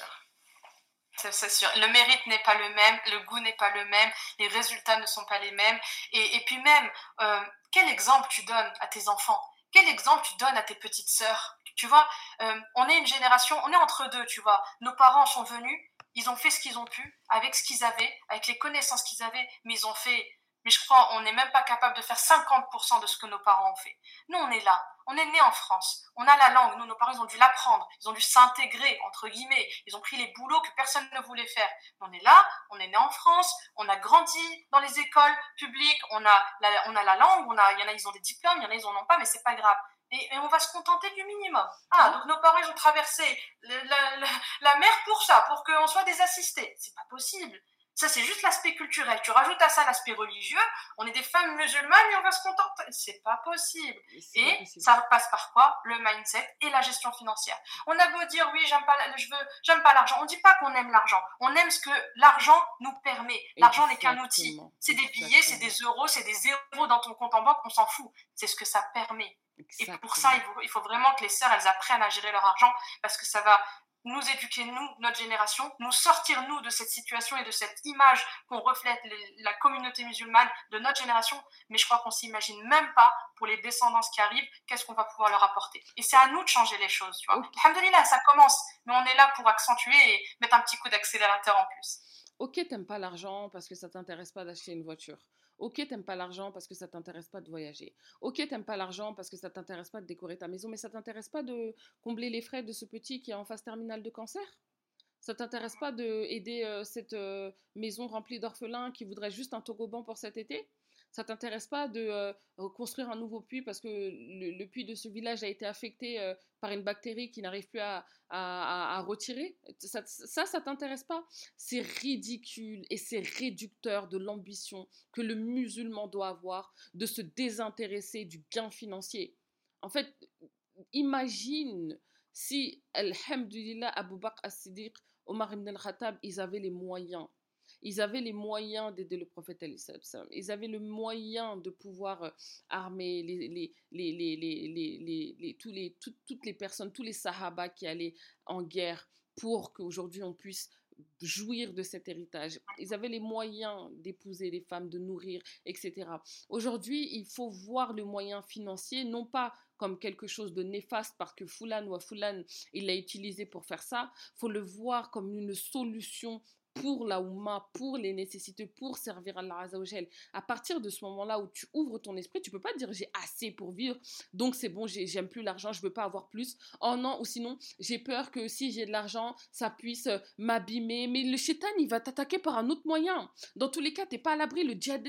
C'est sûr. Le mérite n'est pas le même, le goût n'est pas le même, les résultats ne sont pas les mêmes. Et, et puis même, euh, quel exemple tu donnes à tes enfants? Quel exemple tu donnes à tes petites sœurs? Tu vois, euh, on est une génération, on est entre deux, tu vois. Nos parents sont venus, ils ont fait ce qu'ils ont pu, avec ce qu'ils avaient, avec les connaissances qu'ils avaient, mais ils ont fait mais je crois on n'est même pas capable de faire 50% de ce que nos parents ont fait. Nous, on est là. On est né en France. On a la langue. Nous, nos parents, ils ont dû l'apprendre. Ils ont dû s'intégrer, entre guillemets. Ils ont pris les boulots que personne ne voulait faire. On est là. On est né en France. On a grandi dans les écoles publiques. On a la, on a la langue. On a, il y en a, ils ont des diplômes. Il y en a, ils en ont pas, mais c'est pas grave. Et, on va se contenter du minimum. Ah, donc nos parents, ils ont traversé la, la mer pour ça, pour qu'on soit des assistés. C'est pas possible. Ça, c'est juste l'aspect culturel. Tu rajoutes à ça l'aspect religieux. On est des femmes musulmanes et on va se contenter. C'est pas possible. Et ça passe par quoi? Le mindset et la gestion financière. On a beau dire oui, j'aime pas, je veux, j'aime pas l'argent. On dit pas qu'on aime l'argent. On aime ce que l'argent nous permet. L'argent n'est qu'un outil. C'est des billets, c'est des euros, c'est des zéros dans ton compte en banque. On s'en fout. C'est ce que ça permet. Et pour ça, il faut, il faut, vraiment que les sœurs, elles apprennent à gérer leur argent parce que ça va nous éduquer, nous, notre génération, nous sortir, nous, de cette situation et de cette image qu'on reflète la communauté musulmane de notre génération. Mais je crois qu'on s'imagine même pas, pour les descendants qui arrivent, qu'est-ce qu'on va pouvoir leur apporter. Et c'est à nous de changer les choses, tu vois. Alhamdulillah, ça commence, mais on est là pour accentuer et mettre un petit coup d'accélérateur en plus. Ok, t'aimes pas l'argent parce que ça t'intéresse pas d'acheter une voiture. Ok, t'aimes pas l'argent parce que ça t'intéresse pas de voyager. Ok, t'aimes pas l'argent parce que ça t'intéresse pas de décorer ta maison, mais ça t'intéresse pas de combler les frais de ce petit qui est en phase terminale de cancer? Ça t'intéresse pas d'aider aider euh, cette euh, maison remplie d'orphelins qui voudrait juste un toboggan pour cet été? Ça t'intéresse pas de euh, construire un nouveau puits parce que le, puits de ce village a été affecté euh, par une bactérie qui n'arrive plus à, retirer? Ça, ça, ça t'intéresse pas? C'est ridicule et c'est réducteur de l'ambition que le musulman doit avoir de se désintéresser du gain financier. En fait, imagine si, alhamdulillah, Abu Bakr as-Siddiq, Omar ibn al-Khattab, ils avaient les moyens ils avaient les moyens d'aider le prophète Ils avaient le moyen de pouvoir armer toutes les personnes, tous les sahaba qui allaient en guerre pour qu'aujourd'hui on puisse jouir de cet héritage. Ils avaient les moyens d'épouser les femmes, de nourrir, etc. Aujourd'hui, il faut voir le moyen financier, non pas comme quelque chose de néfaste parce que Fulan ou Fulan, il l'a utilisé pour faire ça, il faut le voir comme une solution pour la Oumma, pour les nécessités, pour servir Allah Azzawajal. À partir de ce moment-là où tu ouvres ton esprit, tu peux pas dire j'ai assez pour vivre, donc c'est bon, j'aime plus l'argent, je veux pas avoir plus. Oh non, ou sinon j'ai peur que si j'ai de l'argent, ça puisse euh, m'abîmer. Mais le shaitan, il va t'attaquer par un autre moyen. Dans tous les cas, tu n'es pas à l'abri. Le djihad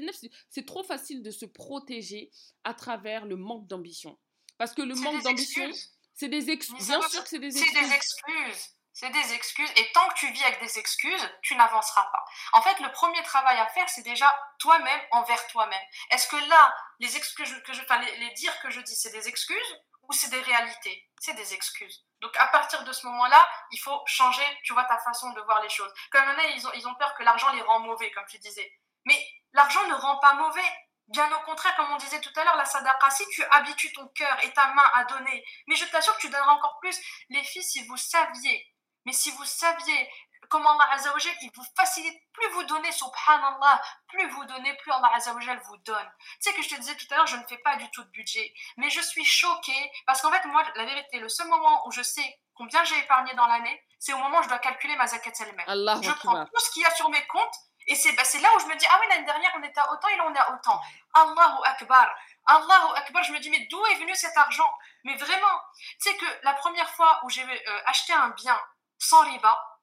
c'est trop facile de se protéger à travers le manque d'ambition. Parce que le manque d'ambition, c'est des excuses. Bien sûr que c'est des excuses. C'est des excuses. C'est des excuses. Et tant que tu vis avec des excuses, tu n'avanceras pas. En fait, le premier travail à faire, c'est déjà toi-même envers toi-même. Est-ce que là, les excuses que je, enfin, les, les que je dis, c'est des excuses ou c'est des réalités? C'est des excuses. Donc à partir de ce moment-là, il faut changer, tu vois, ta façon de voir les choses. Comme maintenant, ils ont, ils ont peur que l'argent les rend mauvais, comme tu disais. Mais l'argent ne rend pas mauvais. Bien au contraire, comme on disait tout à l'heure, la sadaqa, si tu habitues ton cœur et ta main à donner, mais je t'assure que tu donneras encore plus. Les filles, si vous saviez, mais si vous saviez comment Allah Azzawajal, il vous facilite, plus vous donnez, subhanallah, plus vous donnez, plus Allah Azzawajal vous donne. Tu sais que je te disais tout à l'heure, je ne fais pas du tout de budget, mais je suis choquée, parce qu'en fait, moi, la vérité, le seul moment où je sais combien j'ai épargné dans l'année, c'est au moment où je dois calculer ma zakat elle Je prends tout ce qu'il y a sur mes comptes, et c'est bah, là où je me dis, ah oui, l'année dernière, on était à autant, et là, on est à autant. Allahu Akbar. Allahu Akbar. Je me dis, mais d'où est venu cet argent? Mais vraiment, tu sais que la première fois où j'ai euh, acheté un bien sans riba,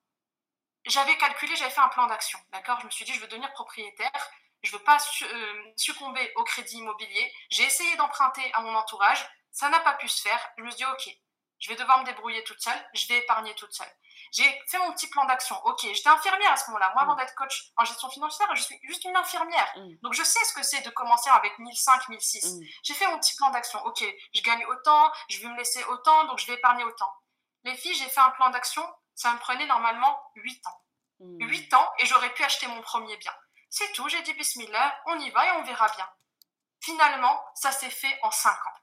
j'avais calculé, j'avais fait un plan d'action. D'accord? Je me suis dit, je veux devenir propriétaire. Je veux pas euh, succomber au crédit immobilier. J'ai essayé d'emprunter à mon entourage. Ça n'a pas pu se faire. Je me suis dit, OK, je vais devoir me débrouiller toute seule. Je vais épargner toute seule. J'ai fait mon petit plan d'action. OK, j'étais infirmière à ce moment-là. Moi, avant mm. d'être coach en gestion financière, je suis juste une infirmière. Mm. Donc, je sais ce que c'est de commencer avec 1005, 1006. Mm. J'ai fait mon petit plan d'action. OK, je gagne autant, je vais me laisser autant, donc je vais épargner autant. Les filles, j'ai fait un plan d'action ça me prenait normalement 8 ans. 8 hmm. ans et j'aurais pu acheter mon premier bien. C'est tout, j'ai dit bismillah, on y va et on verra bien. Finalement, ça s'est fait en 5 ans.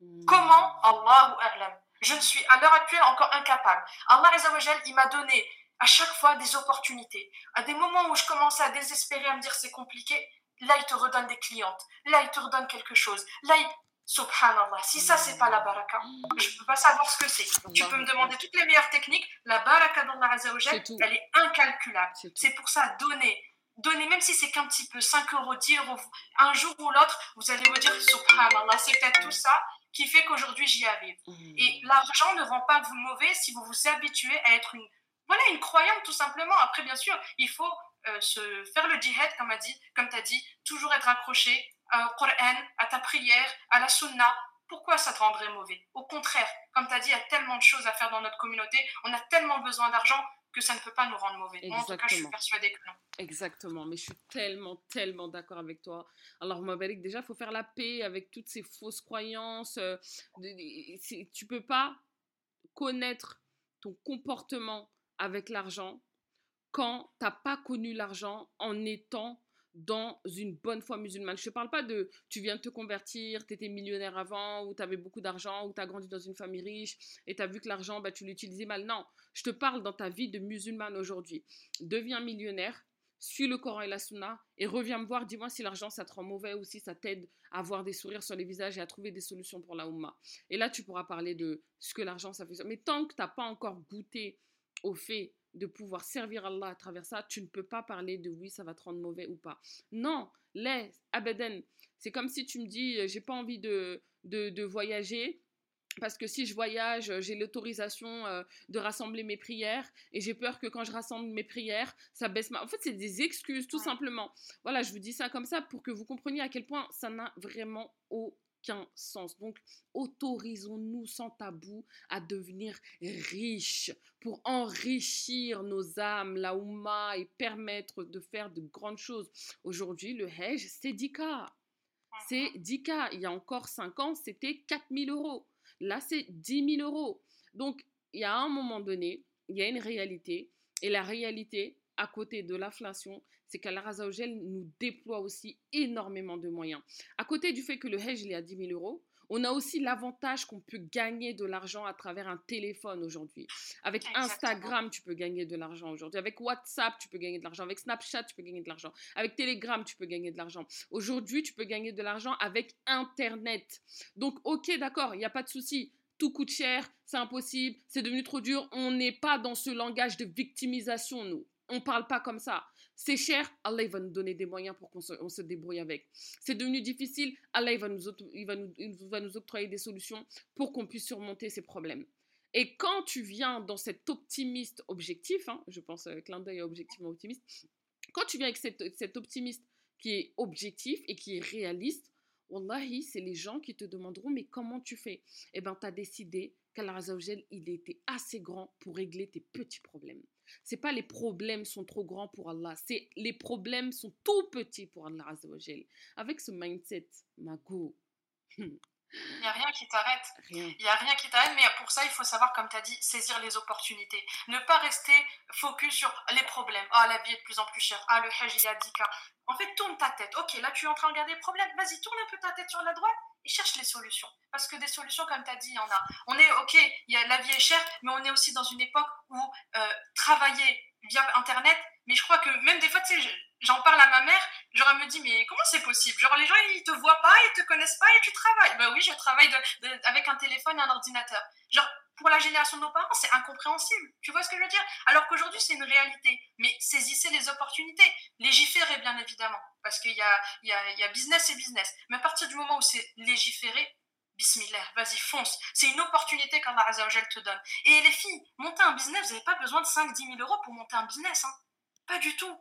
Hmm. Comment Allahu A'lam. Je ne suis à l'heure actuelle encore incapable. Allah Azzawajal, il m'a donné à chaque fois des opportunités. À des moments où je commençais à désespérer, à me dire c'est compliqué, là il te redonne des clientes, là il te redonne quelque chose, là il... Subhanallah, si ça c'est pas la baraka, je ne peux pas savoir ce que c'est. Tu peux me demander toutes les meilleures techniques, la baraka d'Allah Azzawajal, elle est incalculable. C'est pour ça, donner, donner, même si c'est qu'un petit peu, 5 euros, 10 euros, un jour ou l'autre, vous allez vous dire Subhanallah, c'est peut-être tout ça qui fait qu'aujourd'hui j'y arrive. Mm. Et l'argent ne rend pas vous mauvais si vous vous habituez à être une, voilà, une croyante tout simplement. Après, bien sûr, il faut euh, se faire le djihad, comme tu as dit, toujours être accroché au Coran, à ta prière, à la sunna, pourquoi ça te rendrait mauvais? Au contraire, comme tu as dit, il y a tellement de choses à faire dans notre communauté, on a tellement besoin d'argent que ça ne peut pas nous rendre mauvais. Moi, en tout cas, je suis persuadée que non. Exactement, mais je suis tellement, tellement d'accord avec toi. Alors, Mabalik, déjà, il faut faire la paix avec toutes ces fausses croyances. Euh, tu peux pas connaître ton comportement avec l'argent quand tu n'as pas connu l'argent en étant dans une bonne foi musulmane. Je ne parle pas de tu viens de te convertir, tu étais millionnaire avant, ou tu avais beaucoup d'argent, ou tu as grandi dans une famille riche, et tu as vu que l'argent, bah, tu l'utilisais mal. Non, je te parle dans ta vie de musulmane aujourd'hui. Deviens millionnaire, suis le Coran et la Sunna, et reviens me voir, dis-moi si l'argent, ça te rend mauvais ou si ça t'aide à avoir des sourires sur les visages et à trouver des solutions pour la Oumma. Et là, tu pourras parler de ce que l'argent, ça fait. Mais tant que tu n'as pas encore goûté au fait de pouvoir servir Allah à travers ça, tu ne peux pas parler de oui, ça va te rendre mauvais ou pas. Non, laisse, abadan. C'est comme si tu me dis, euh, j'ai pas envie de, de, voyager. Parce que si je voyage, euh, j'ai l'autorisation euh, de rassembler mes prières et j'ai peur que quand je rassemble mes prières, ça baisse ma... En fait, c'est des excuses, tout simplement. Voilà, je vous dis ça comme ça pour que vous compreniez à quel point ça n'a vraiment aucun sens. Donc, autorisons-nous sans tabou à devenir riches pour enrichir nos âmes, la Oumma, et permettre de faire de grandes choses. Aujourd'hui, le Hajj, c'est 10 C'est 10 Il y a encore 5 ans, c'était 4000 euros. Là, c'est 10 000 euros. Donc, il y a un moment donné, il y a une réalité. Et la réalité, à côté de l'inflation, c'est qu'Allah nous déploie aussi énormément de moyens. À côté du fait que le Hajj est à 10 000 euros, on a aussi l'avantage qu'on peut gagner de l'argent à travers un téléphone aujourd'hui. Avec Instagram, tu peux gagner de l'argent aujourd'hui. Avec WhatsApp, tu peux gagner de l'argent. Avec Snapchat, tu peux gagner de l'argent. Avec Telegram, tu peux gagner de l'argent. Aujourd'hui, tu peux gagner de l'argent avec Internet. Donc, ok, d'accord, il n'y a pas de souci. Tout coûte cher, c'est impossible, c'est devenu trop dur. On n'est pas dans ce langage de victimisation, nous. On parle pas comme ça. C'est cher, Allah va nous donner des moyens pour qu'on se, débrouille avec. C'est devenu difficile, Allah va, nous, va nous, va nous octroyer des solutions pour qu'on puisse surmonter ces problèmes. Et quand tu viens dans cet optimiste objectif, hein, je pense que clin d'œil objectivement optimiste, quand tu viens avec cet, optimiste qui est objectif et qui est réaliste, Wallahi, c'est les gens qui te demanderont mais comment tu fais? Eh bien, tu as décidé qu'Allah il était assez grand pour régler tes petits problèmes. C'est pas les problèmes sont trop grands pour Allah, c'est les problèmes sont tout petits pour Allah Avec ce mindset, Mago, il n'y a rien qui t'arrête. Il n'y a rien qui t'arrête, mais pour ça, il faut savoir, comme tu as dit, saisir les opportunités. Ne pas rester focus sur les problèmes. Ah, la vie est de plus en plus chère. Ah, le hajj, il a dit En fait, tourne ta tête. Ok, là, tu es en train de regarder les problèmes. Vas-y, tourne un peu ta tête sur la droite et cherche les solutions. Parce que des solutions, comme tu as dit, il y en a. On est, ok, y a, la vie est chère, mais on est aussi dans une époque où euh, travailler via Internet, mais je crois que même des fois, tu sais, j'en parle à ma mère, genre elle me dit mais comment c'est possible? Genre les gens ils te voient pas, ils te connaissent pas et tu travailles. Ben oui, je travaille avec un téléphone et un ordinateur. Genre pour la génération de nos parents, c'est incompréhensible. Tu vois ce que je veux dire? Alors qu'aujourd'hui c'est une réalité. Mais saisissez les opportunités, légiférez bien évidemment, parce qu'il y a, y, a, y a business et business. Mais à partir du moment où c'est légiféré, Bismillah, vas-y, fonce. C'est une opportunité qu'Allah Azzawajal te donne. Et les filles, monter un business, vous n'avez pas besoin de 5-10 000 euros pour monter un business. Hein. Pas du tout.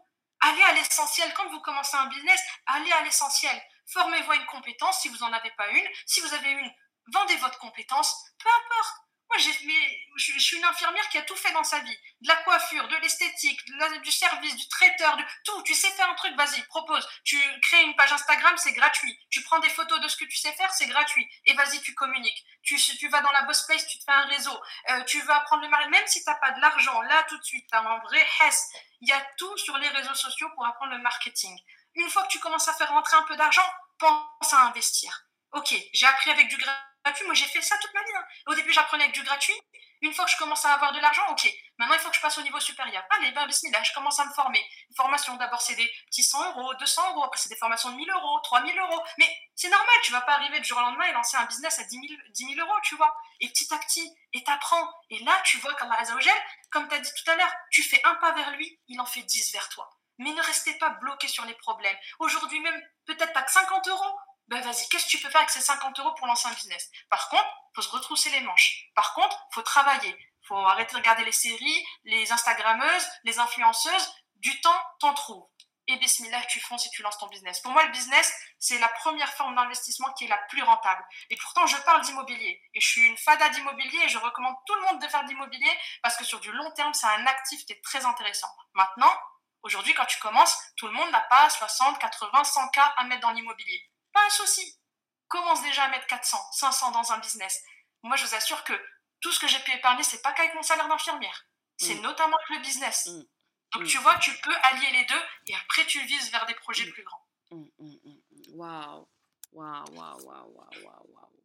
Allez à l'essentiel. Quand vous commencez un business, allez à l'essentiel. Formez-vous une compétence si vous n'en avez pas une. Si vous avez une, vendez votre compétence. Peu importe. Je suis une infirmière qui a tout fait dans sa vie. De la coiffure, de l'esthétique, du service, du traiteur, de tout. Tu sais faire un truc, vas-y, propose. Tu crées une page Instagram, c'est gratuit. Tu prends des photos de ce que tu sais faire, c'est gratuit. Et vas-y, tu communiques. Tu, vas dans la boss place, tu te fais un réseau. Euh, tu vas apprendre le mari. Même si tu n'as pas de l'argent, là, tout de suite, tu as un vrai hess. Il y a tout sur les réseaux sociaux pour apprendre le marketing. Une fois que tu commences à faire rentrer un peu d'argent, pense à investir. Ok, j'ai appris avec du gratuit moi, j'ai fait ça toute ma vie. Hein. Au début, j'apprenais avec du gratuit. Une fois que je commence à avoir de l'argent, ok, maintenant il faut que je passe au niveau supérieur. Allez, ben bismillah, je commence à me former. Une formation, d'abord c'est des petits 100 euros, 200 euros, après c'est des formations de 1000 euros, 3000 euros. Mais c'est normal, tu vas pas arriver du jour au lendemain et lancer un business à 10 000, euros, tu vois. Et petit à petit, et t'apprends. Et là, tu vois qu'Allah Azzawajal, comme tu as dit tout à l'heure, tu fais un pas vers lui, il en fait 10 vers toi. Mais ne restez pas bloqué sur les problèmes. Aujourd'hui même, peut-être pas que 50 euros, ben vas-y, qu'est-ce que tu peux faire avec ces 50 euros pour lancer un business? Par contre, faut se retrousser les manches. Par contre, faut travailler. faut arrêter de regarder les séries, les Instagrammeuses, les influenceuses. Du temps, t'en trouves. Et bismillah, tu fonces et tu lances ton business. Pour moi, le business, c'est la première forme d'investissement qui est la plus rentable. Et pourtant, je parle d'immobilier. Et je suis une fada d'immobilier et je recommande tout le monde de faire d'immobilier parce que sur du long terme, c'est un actif qui est très intéressant. Maintenant, aujourd'hui, quand tu commences, tout le monde n'a pas 60, 80, 100 k à mettre dans l'immobilier. Pas un souci. Commence déjà à mettre 400, 500 dans un business. Moi, je vous assure que tout ce que j'ai pu épargner, c'est pas qu'avec mon salaire d'infirmière. C'est mm. notamment avec le business. Mm. Donc, mm. tu vois, tu peux allier les deux et après, tu vises vers des projets plus grands. Waouh! Waouh, waouh, waouh, waouh, waouh.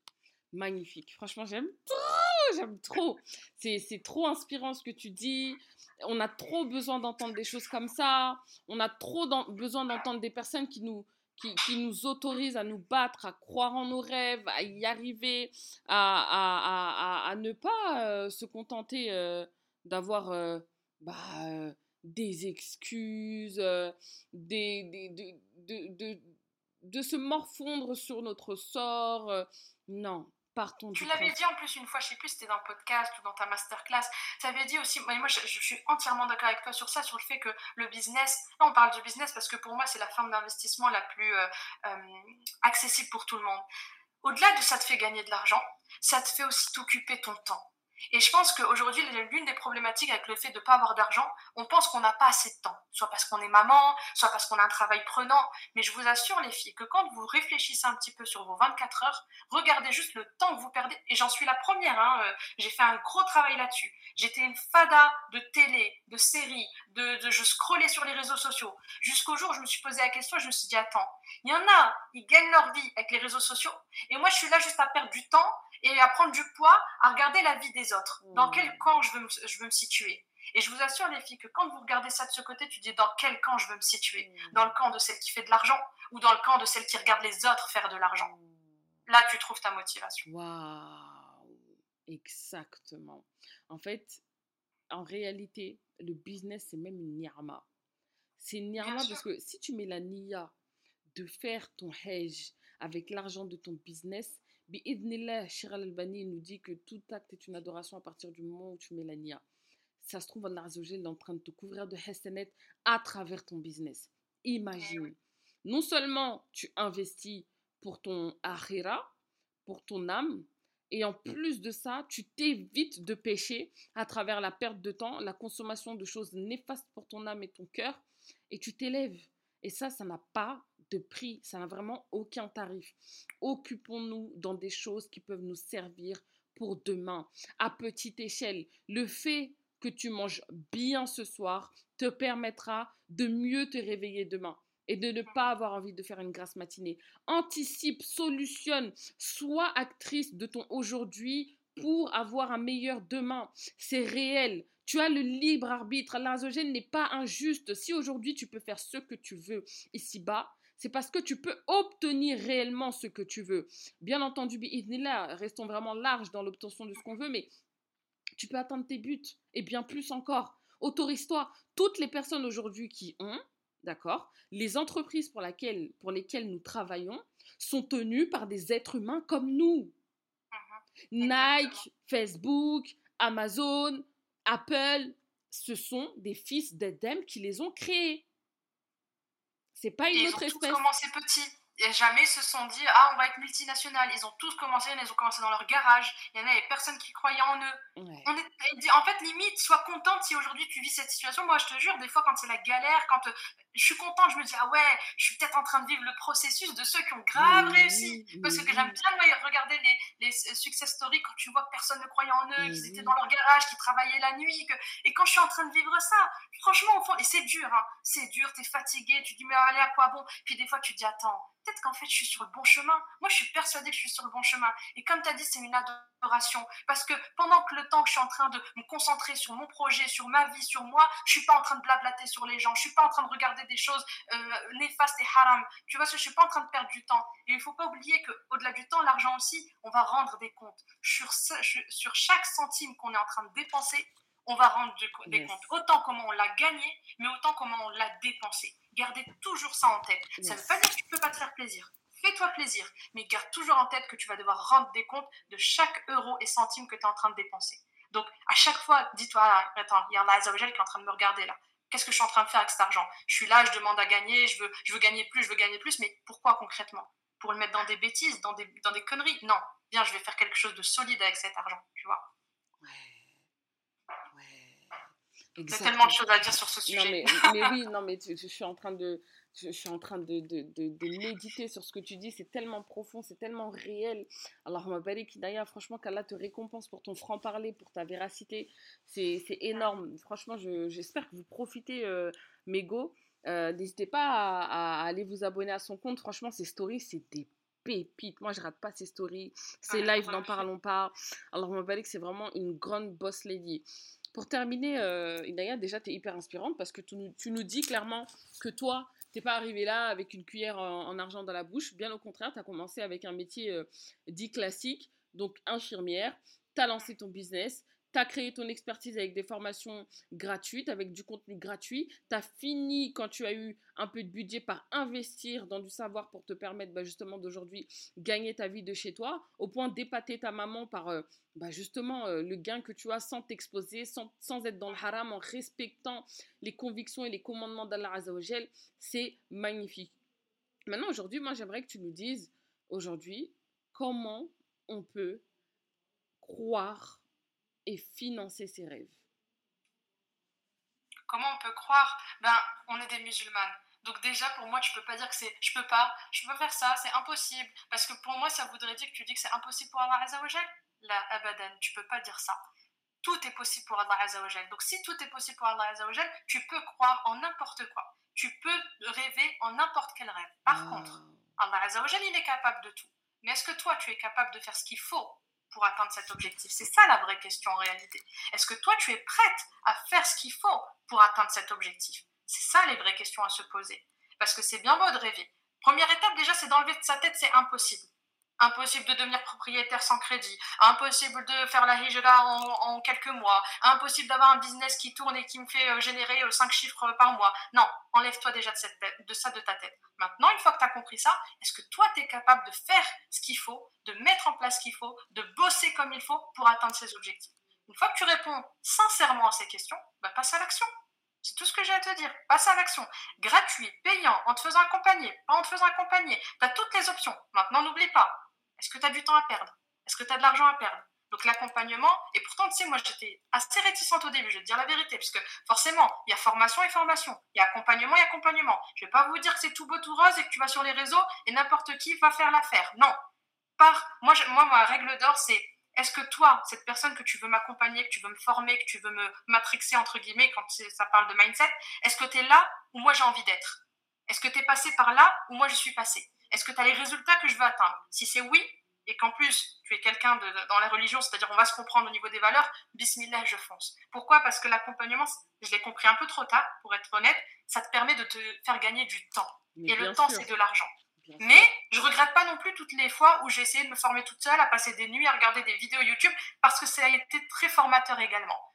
Magnifique. Franchement, j'aime trop, j'aime trop. C'est trop inspirant ce que tu dis. On a trop besoin d'entendre des choses comme ça. On a trop besoin d'entendre des personnes qui nous, qui, nous autorise à nous battre, à croire en nos rêves, à y arriver, à, à, à, ne pas euh, se contenter euh, d'avoir euh, bah, des excuses, des, de, de, de, de, se morfondre sur notre sort. non, tu l'avais dit en plus une fois, je sais plus, c'était dans le podcast ou dans ta masterclass. Tu avais dit aussi, moi je, suis entièrement d'accord avec toi sur ça, sur le fait que le business, là on parle du business parce que pour moi c'est la forme d'investissement la plus euh, euh, accessible pour tout le monde. Au-delà de ça te fait gagner de l'argent, ça te fait aussi t'occuper ton temps. Et je pense qu'aujourd'hui, l'une des problématiques avec le fait de ne pas avoir d'argent, on pense qu'on n'a pas assez de temps. Soit parce qu'on est maman, soit parce qu'on a un travail prenant. Mais je vous assure, les filles, que quand vous réfléchissez un petit peu sur vos 24 heures, regardez juste le temps que vous perdez. Et j'en suis la première, hein, euh, j'ai fait un gros travail là-dessus. J'étais une fada de télé, de séries, de, je scrollais sur les réseaux sociaux. Jusqu'au jour où je me suis posé la question, je me suis dit, attends, il y en a, ils gagnent leur vie avec les réseaux sociaux. Et moi, je suis là juste à perdre du temps et à prendre du poids, à regarder la vie des autres. Dans mmh. quel camp je veux, me, je veux me situer? Et je vous assure, les filles, que quand vous regardez ça de ce côté, tu dis dans quel camp je veux me situer? Mmh. Dans le camp de celle qui fait de l'argent ou dans le camp de celle qui regarde les autres faire de l'argent? Mmh. Là, tu trouves ta motivation. Waouh Exactement. En fait, en réalité, le business, c'est même une ni'ma. C'est une ni'ma parce que si tu mets la niya de faire ton hedge avec l'argent de ton business, Bi'idnillah, Shir al-Albani nous dit que tout acte est une adoration à partir du moment où tu mets la niya. Ça se trouve, Allah est en train de te couvrir de hasanet à travers ton business. Imagine. Non seulement tu investis pour ton akhira, pour ton âme, et en plus de ça, tu t'évites de pécher à travers la perte de temps, la consommation de choses néfastes pour ton âme et ton cœur, et tu t'élèves. Et ça, ça n'a pas de prix, ça n'a vraiment aucun tarif. Occupons-nous dans des choses qui peuvent nous servir pour demain, à petite échelle. Le fait que tu manges bien ce soir te permettra de mieux te réveiller demain et de ne pas avoir envie de faire une grasse matinée. Anticipe, solutionne, sois actrice de ton aujourd'hui pour avoir un meilleur demain. C'est réel. Tu as le libre arbitre. L'azogène n'est pas injuste. Si aujourd'hui tu peux faire ce que tu veux ici-bas, c'est parce que tu peux obtenir réellement ce que tu veux. Bien entendu, là, restons vraiment larges dans l'obtention de ce qu'on veut, mais tu peux atteindre tes buts et bien plus encore. Autorise-toi. Toutes les personnes aujourd'hui qui ont d'accord Les entreprises pour, laquelle, pour lesquelles nous travaillons sont tenues par des êtres humains comme nous. Mhm. Nike, Facebook, Amazon, Apple, ce sont des fils d'Edem qui les ont créés. C'est pas une autre espèce. Ils ont commencé petit et jamais se sont dit ah on va être multinational ils ont tous commencé ils ont commencé dans leur garage. Il y en avait personne qui croyait en eux. On est, en fait limite sois contente si aujourd'hui tu vis cette situation moi je te jure des fois quand c'est la galère quand euh, je suis contente je me dis ah ouais je suis peut-être en train de vivre le processus de ceux qui ont grave réussi parce que j'aime bien regarder les, les, success stories quand tu vois que personne ne croyait en eux qu'ils étaient dans leur garage qu'ils travaillaient la nuit que... et quand je suis en train de vivre ça franchement au fond et c'est dur hein, c'est dur t'es fatigué tu dis mais allez à quoi bon? Puis des fois tu te dis attends peut-être qu'en fait, je suis sur le bon chemin. Moi, je suis persuadée que je suis sur le bon chemin. Et comme tu as dit, c'est une adoration. Parce que pendant que le temps que je suis en train de me concentrer sur mon projet, sur ma vie, sur moi, je suis pas en train de blablater sur les gens. Je suis pas en train de regarder des choses euh, néfastes et haram. Tu vois, je suis pas en train de perdre du temps. Et il faut pas oublier qu'au-delà du temps, l'argent aussi, on va rendre des comptes. Sur, sur chaque centime qu'on est en train de dépenser, on va rendre des comptes. Autant comment on l'a gagné, mais autant comment on l'a dépensé. Gardez toujours ça en tête. Ça ne veut pas dire que tu ne peux pas te faire plaisir. Fais-toi plaisir, mais garde toujours en tête que tu vas devoir rendre des comptes de chaque euro et centime que tu es en train de dépenser. Donc, à chaque fois, dis-toi, attends, il y a Allah qui est en train de me regarder là. Qu'est-ce que je suis en train de faire avec cet argent? Je suis là, je demande à gagner, je veux, je veux gagner plus, je veux gagner plus, mais pourquoi concrètement? Pour le mettre dans des bêtises, dans des, dans des conneries? Non, bien, je vais faire quelque chose de solide avec cet argent, tu vois. Il y a tellement de choses à dire sur ce sujet. Non, mais, mais oui, non, mais je, suis en train de, je, suis en train de, de, de, méditer sur ce que tu dis. C'est tellement profond, c'est tellement réel. Alors, ma belle Kidaya, franchement, qu'Allah te récompense pour ton franc-parler, pour ta véracité. C'est énorme. Franchement, j'espère que vous profitez, euh, Mego. Euh, N'hésitez pas à, aller vous abonner à son compte. Franchement, ses stories, c'est des pépites. Moi, je rate pas ses stories. Ses lives, n'en parlons pas. Alors, ma belle, c'est vraiment une grande boss lady. Pour terminer, euh, Inaya, déjà, tu es hyper inspirante parce que tu nous, tu nous dis clairement que toi, t'es pas arrivé là avec une cuillère en, argent dans la bouche. Bien au contraire, tu as commencé avec un métier euh, dit classique, donc infirmière. Tu as lancé ton business, tu as créé ton expertise avec des formations gratuites, avec du contenu gratuit. Tu as fini, quand tu as eu un peu de budget, par investir dans du savoir pour te permettre bah, justement d'aujourd'hui gagner ta vie de chez toi, au point d'épater ta maman par euh, bah, justement euh, le gain que tu as sans t'exposer, sans, sans, être dans le haram, en respectant les convictions et les commandements d'Allah Azzawajal. C'est magnifique. Maintenant, aujourd'hui, moi, j'aimerais que tu nous dises, aujourd'hui, comment on peut croire et financer ses rêves Comment on peut croire? Ben, on est des musulmanes. Donc déjà, pour moi, tu peux pas dire que c'est je peux pas, je peux faire ça, c'est impossible. Parce que pour moi, ça voudrait dire que tu dis que c'est impossible pour Allah Azzawajal? La abadan, tu peux pas dire ça. Tout est possible pour Allah Azzawajal. Donc si tout est possible pour Allah Azzawajal, tu peux croire en n'importe quoi. Tu peux rêver en n'importe quel rêve. Par ah. contre, Allah Azzawajal, il est capable de tout. Mais est-ce que toi, tu es capable de faire ce qu'il faut? Pour atteindre cet objectif C'est ça la vraie question en réalité. Est-ce que toi, tu es prête à faire ce qu'il faut pour atteindre cet objectif? C'est ça les vraies questions à se poser. Parce que c'est bien beau de rêver. Première étape, déjà, c'est d'enlever de sa tête, c'est impossible. Impossible de devenir propriétaire sans crédit. Impossible de faire la hijra en, quelques mois. Impossible d'avoir un business qui tourne et qui me fait euh, générer 5 euh, chiffres par mois. Non, enlève-toi déjà de ça de ta tête. Maintenant, une fois que tu as compris ça, est-ce que toi, tu es capable de faire ce qu'il faut, de mettre en place ce qu'il faut, de bosser comme il faut pour atteindre ces objectifs? Une fois que tu réponds sincèrement à ces questions, bah, passe à l'action. C'est tout ce que j'ai à te dire. Passe à l'action. Gratuit, payant, en te faisant accompagner, pas en te faisant accompagner. Tu as toutes les options. Maintenant, n'oublie pas, est-ce que tu as du temps à perdre? Est-ce que tu as de l'argent à perdre? Donc l'accompagnement, et pourtant, tu sais, moi j'étais assez réticente au début, je vais te dire la vérité, puisque forcément, il y a formation et formation, il y a accompagnement et accompagnement. Je ne vais pas vous dire que c'est tout beau, tout rose et que tu vas sur les réseaux et n'importe qui va faire l'affaire. Non. Par, moi, ma règle d'or, c'est est-ce que toi, cette personne que tu veux m'accompagner, que tu veux me former, que tu veux me matrixer, entre guillemets, quand ça parle de mindset, est-ce que tu es là où moi j'ai envie d'être? Est-ce que tu es passé par là où moi je suis passé est-ce que tu as les résultats que je veux atteindre? Si c'est oui, et qu'en plus tu es quelqu'un dans la religion, c'est-à-dire on va se comprendre au niveau des valeurs, bismillah, je fonce. Pourquoi? Parce que l'accompagnement, je l'ai compris un peu trop tard, pour être honnête, ça te permet de te faire gagner du temps. et le temps, c'est de l'argent. Mais je regrette pas non plus toutes les fois où j'ai essayé de me former toute seule, à passer des nuits à regarder des vidéos YouTube, parce que ça a été très formateur également.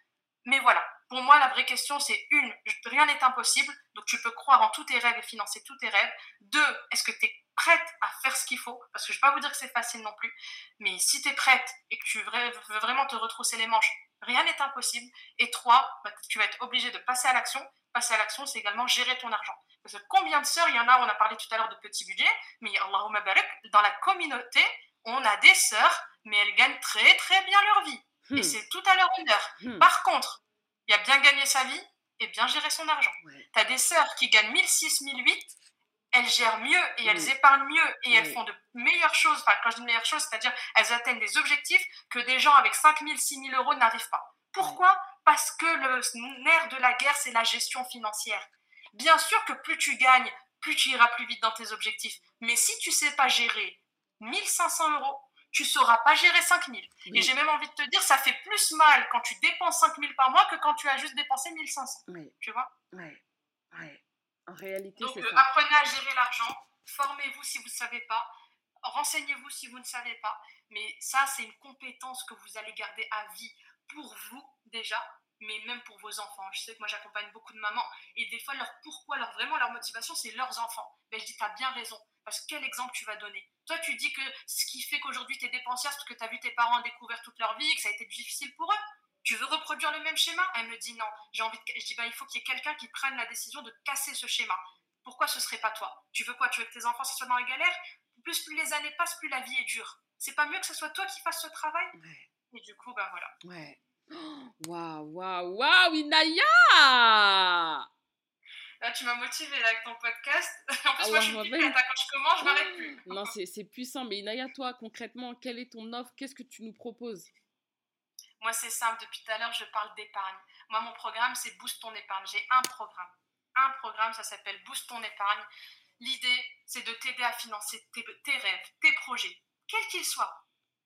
Mais voilà, pour moi, la vraie question, c'est une, rien n'est impossible, donc tu peux croire en tous tes rêves et financer tous tes rêves. Deux, est-ce que tu es prête à faire ce qu'il faut? Parce que je ne vais pas vous dire que c'est facile non plus, mais si tu es prête et que tu veux vraiment te retrousser les manches, rien n'est impossible. Et trois, bah, tu vas être obligé de passer à l'action. Passer à l'action, c'est également gérer ton argent. Parce que combien de sœurs, il y en a, on a parlé tout à l'heure de petits budgets, mais Allahumma barak, dans la communauté, on a des sœurs, mais elles gagnent très très bien leur vie. Et hmm. c'est tout à leur honneur. Hmm. Par contre, il y a bien gagner sa vie et bien gérer son argent. Tu as des sœurs qui gagnent 1006, 1008, elles gèrent mieux et elles épargnent mieux et elles font de meilleures choses. Enfin, quand je dis meilleures choses, c'est-à-dire elles atteignent des objectifs que des gens avec 5000, 6000 euros n'arrivent pas. Pourquoi? Parce que le nerf de la guerre, c'est la gestion financière. Bien sûr que plus tu gagnes, plus tu iras plus vite dans tes objectifs. Mais si tu sais pas gérer 1500 euros, tu sauras pas gérer 5000. Et j'ai même envie de te dire, ça fait plus mal quand tu dépenses 5000 par mois que quand tu as juste dépensé 1500. Oui. Tu vois? Ouais. En réalité, Donc, euh, apprenez à gérer l'argent, formez-vous si vous ne savez pas, renseignez-vous si vous ne savez pas. Mais ça, c'est une compétence que vous allez garder à vie pour vous déjà, mais même pour vos enfants. Je sais que moi, j'accompagne beaucoup de mamans et des fois, leur pourquoi, leur, vraiment leur motivation, c'est leurs enfants. Mais je dis, tu as bien raison. Parce que quel exemple tu vas donner? Toi, tu dis que ce qui fait qu'aujourd'hui tu es dépensière, c'est parce que tu as vu tes parents découvrir toute leur vie, que ça a été difficile pour eux. Tu veux reproduire le même schéma? Elle me dit non. J'ai envie de... Je dis bah, il faut qu'il y ait quelqu'un qui prenne la décision de casser ce schéma. Pourquoi ce serait pas toi? Tu veux quoi? Tu veux que tes enfants soient dans la galère? Plus, plus les années passent, plus la vie est dure. C'est pas mieux que ce soit toi qui fasses ce travail? Et du coup, ben voilà. Ouais. Waouh, waouh, waouh, Inaya Là, tu m'as motivé avec ton podcast. en plus, moi, je suis pipette. Quand je commence, je m'arrête plus. non, c'est puissant. Mais Inaya, toi, concrètement, quelle est ton offre? Qu'est-ce que tu nous proposes? Moi, c'est simple. Depuis tout à l'heure, je parle d'épargne. Moi, mon programme, c'est Boost ton épargne. J'ai un programme. Un programme, ça s'appelle Boost ton épargne. L'idée, c'est de t'aider à financer tes, tes, rêves, tes projets, quels qu'ils soient.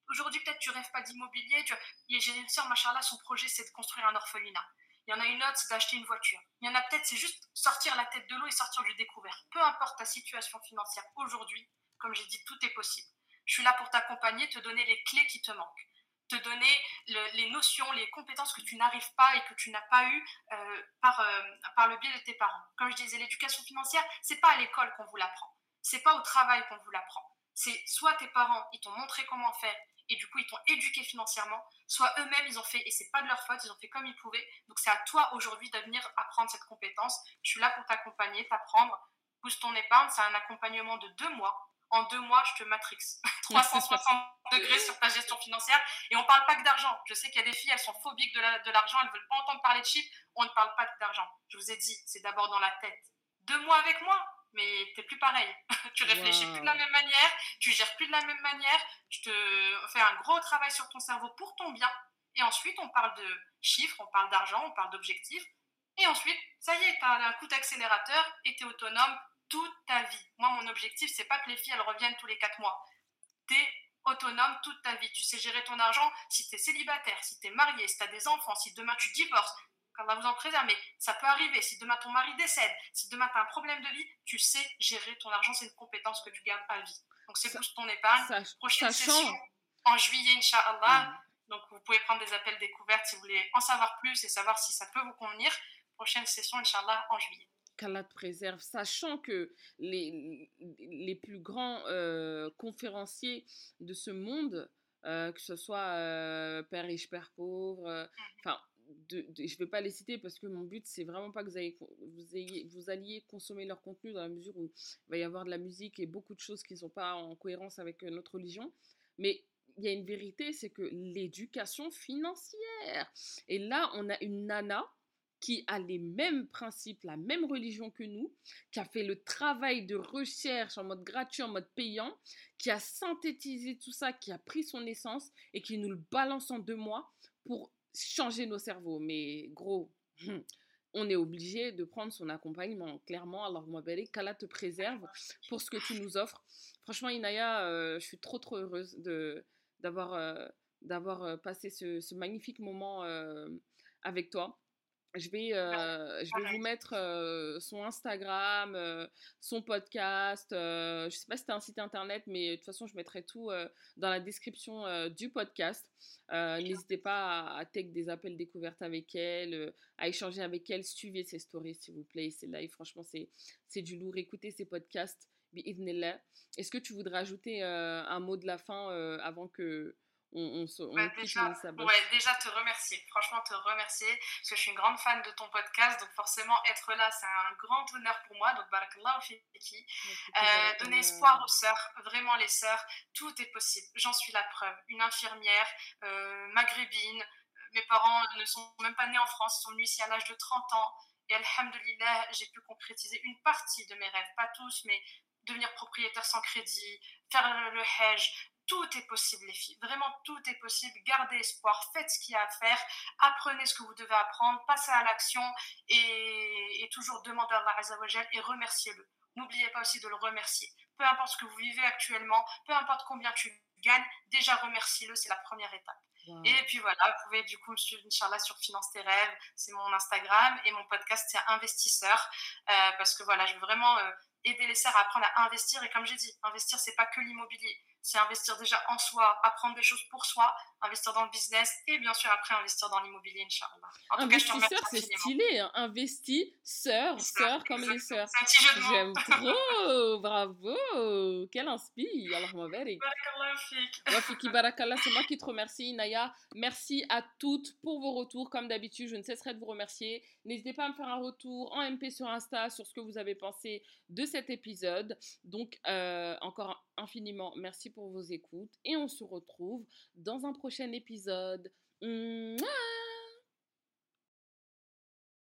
Aujourd'hui, peut-être tu rêves pas d'immobilier. J'ai une soeur, machallah, son projet, c'est de construire un orphelinat. Il y en a une autre, c'est d'acheter une voiture. Il y en a peut-être, c'est juste sortir la tête de l'eau et sortir du découvert. Peu importe ta situation financière aujourd'hui, comme j'ai dit, tout est possible. Je suis là pour t'accompagner, te donner les clés qui te manquent, te donner les notions, les compétences que tu n'arrives pas et que tu n'as pas eues euh, par, euh, par le biais de tes parents. Comme je disais, l'éducation financière, c'est pas à l'école qu'on vous l'apprend. C'est pas au travail qu'on vous l'apprend. C'est soit tes parents, ils t'ont montré comment faire et du coup ils t'ont éduqué financièrement, soit eux-mêmes ils ont fait, et c'est pas de leur faute, ils ont fait comme ils pouvaient. Donc c'est à toi aujourd'hui de apprendre cette compétence. Je suis là pour t'accompagner, t'apprendre. Boost ton épargne, c'est un accompagnement de deux mois. En deux mois, je te matrix 360 degrés sur ta gestion financière. Et on parle pas que d'argent. Je sais qu'il y a des filles, elles sont phobiques de l'argent, elles veulent pas entendre parler de chiffres. On ne parle pas d'argent. Je vous ai dit, c'est d'abord dans la tête. Deux mois avec moi, mais t'es plus pareil. tu réfléchis plus de la même manière, tu gères plus de la même manière, tu te fais un gros travail sur ton cerveau pour ton bien. Et ensuite, on parle de chiffres, on parle d'argent, on parle d'objectifs. Et ensuite, ça y est, tu as un coup d'accélérateur et tu es autonome toute ta vie. Moi, mon objectif, c'est pas que les filles, elles reviennent tous les quatre mois. Tu es autonome toute ta vie. Tu sais gérer ton argent si tu es célibataire, si tu es marié, si tu as des enfants, si demain tu divorces. qu'Allah vous en préserve, mais ça peut arriver. Si demain ton mari décède, si demain tu as un problème de vie, tu sais gérer ton argent, c'est une compétence que tu gardes à vie. Donc c'est plus ton épargne. Prochaine session en juillet, Inch'Allah. Mm. Donc vous pouvez prendre des appels découvertes si vous voulez en savoir plus et savoir si ça peut vous convenir. Prochaine session, Inch'Allah, en juillet qu'Allah te préserve, sachant que les, les plus grands euh, conférenciers de ce monde, euh, que ce soit euh, Père riche, Père pauvre, mmh. enfin, je ne vais pas les citer parce que mon but, c'est vraiment pas que vous, ayez, vous, ayez, vous alliez consommer leur contenu dans la mesure où il va y avoir de la musique et beaucoup de choses qui ne sont pas en cohérence avec notre religion. Mais il y a une vérité, c'est que l'éducation financière. Et là, on a une nana qui a les mêmes principes, la même religion que nous, qui a fait le travail de recherche en mode gratuit, en mode payant, qui a synthétisé tout ça, qui a pris son essence et qui nous le balance en deux mois pour changer nos cerveaux. Mais gros, on est obligé de prendre son accompagnement. Clairement, alors moi, qu'Allah te préserve pour ce que tu nous offres. Franchement, Inaya, euh, je suis trop trop heureuse de d'avoir euh, d'avoir euh, passé ce, magnifique moment avec toi. Je vais, euh, je vais vous mettre euh, son Instagram, euh, son podcast. je ne sais pas si c'est un site internet, mais de toute façon, je mettrai tout dans la description du podcast. N'hésitez pas à, à, take des appels découvertes avec elle, à échanger avec elle. Suivez ses stories, s'il vous plaît. C'est live, franchement, c'est du lourd. Écoutez ses podcasts. Est-ce que tu voudrais ajouter un mot de la fin avant que on, bah, déjà, déjà te remercier, franchement te remercier, parce que je suis une grande fan de ton podcast, donc forcément être là, c'est un grand honneur pour moi, donc barakallah fiki. Euh, donner espoir aux sœurs, vraiment les sœurs, tout est possible, j'en suis la preuve. Une infirmière euh, maghrébine, mes parents ne sont même pas nés en France, ils sont venus ici à l'âge de 30 ans, et alhamdulillah, j'ai pu concrétiser une partie de mes rêves, pas tous, mais devenir propriétaire sans crédit, faire le hedge, tout est possible, les filles. Vraiment, tout est possible. Gardez espoir. Faites ce qu'il y a à faire. Apprenez ce que vous devez apprendre. Passez à l'action et, toujours demandez à Allah Azzawajal et remerciez-le. N'oubliez pas aussi de le remercier. Peu importe ce que vous vivez actuellement, peu importe combien tu gagnes, déjà remercie-le. C'est la première étape. Et puis voilà, vous pouvez du coup me suivre, Inch'Allah, sur Finance tes rêves. C'est mon Instagram. Et mon podcast, c'est Investisseur. Euh, parce que voilà, je veux vraiment euh, aider les sœurs à apprendre à investir. Et comme j'ai dit, investir, c'est pas que l'immobilier c'est investir déjà en soi, apprendre des choses pour soi, investir dans le business et bien sûr après investir dans l'immobilier, Inch'Allah. En Investisseur, c'est stylé, hein. investisseur, sœur comme les sœurs. J'aime trop, bravo, quel inspire. Alors, moi, c'est moi qui te remercie, Naya. Merci à toutes pour vos retours. Comme d'habitude, je ne cesserai de vous remercier. N'hésitez pas à me faire un retour en MP sur Insta sur ce que vous avez pensé de cet épisode. Donc, euh, encore infiniment merci pour vos écoutes et on se retrouve dans un prochain épisode.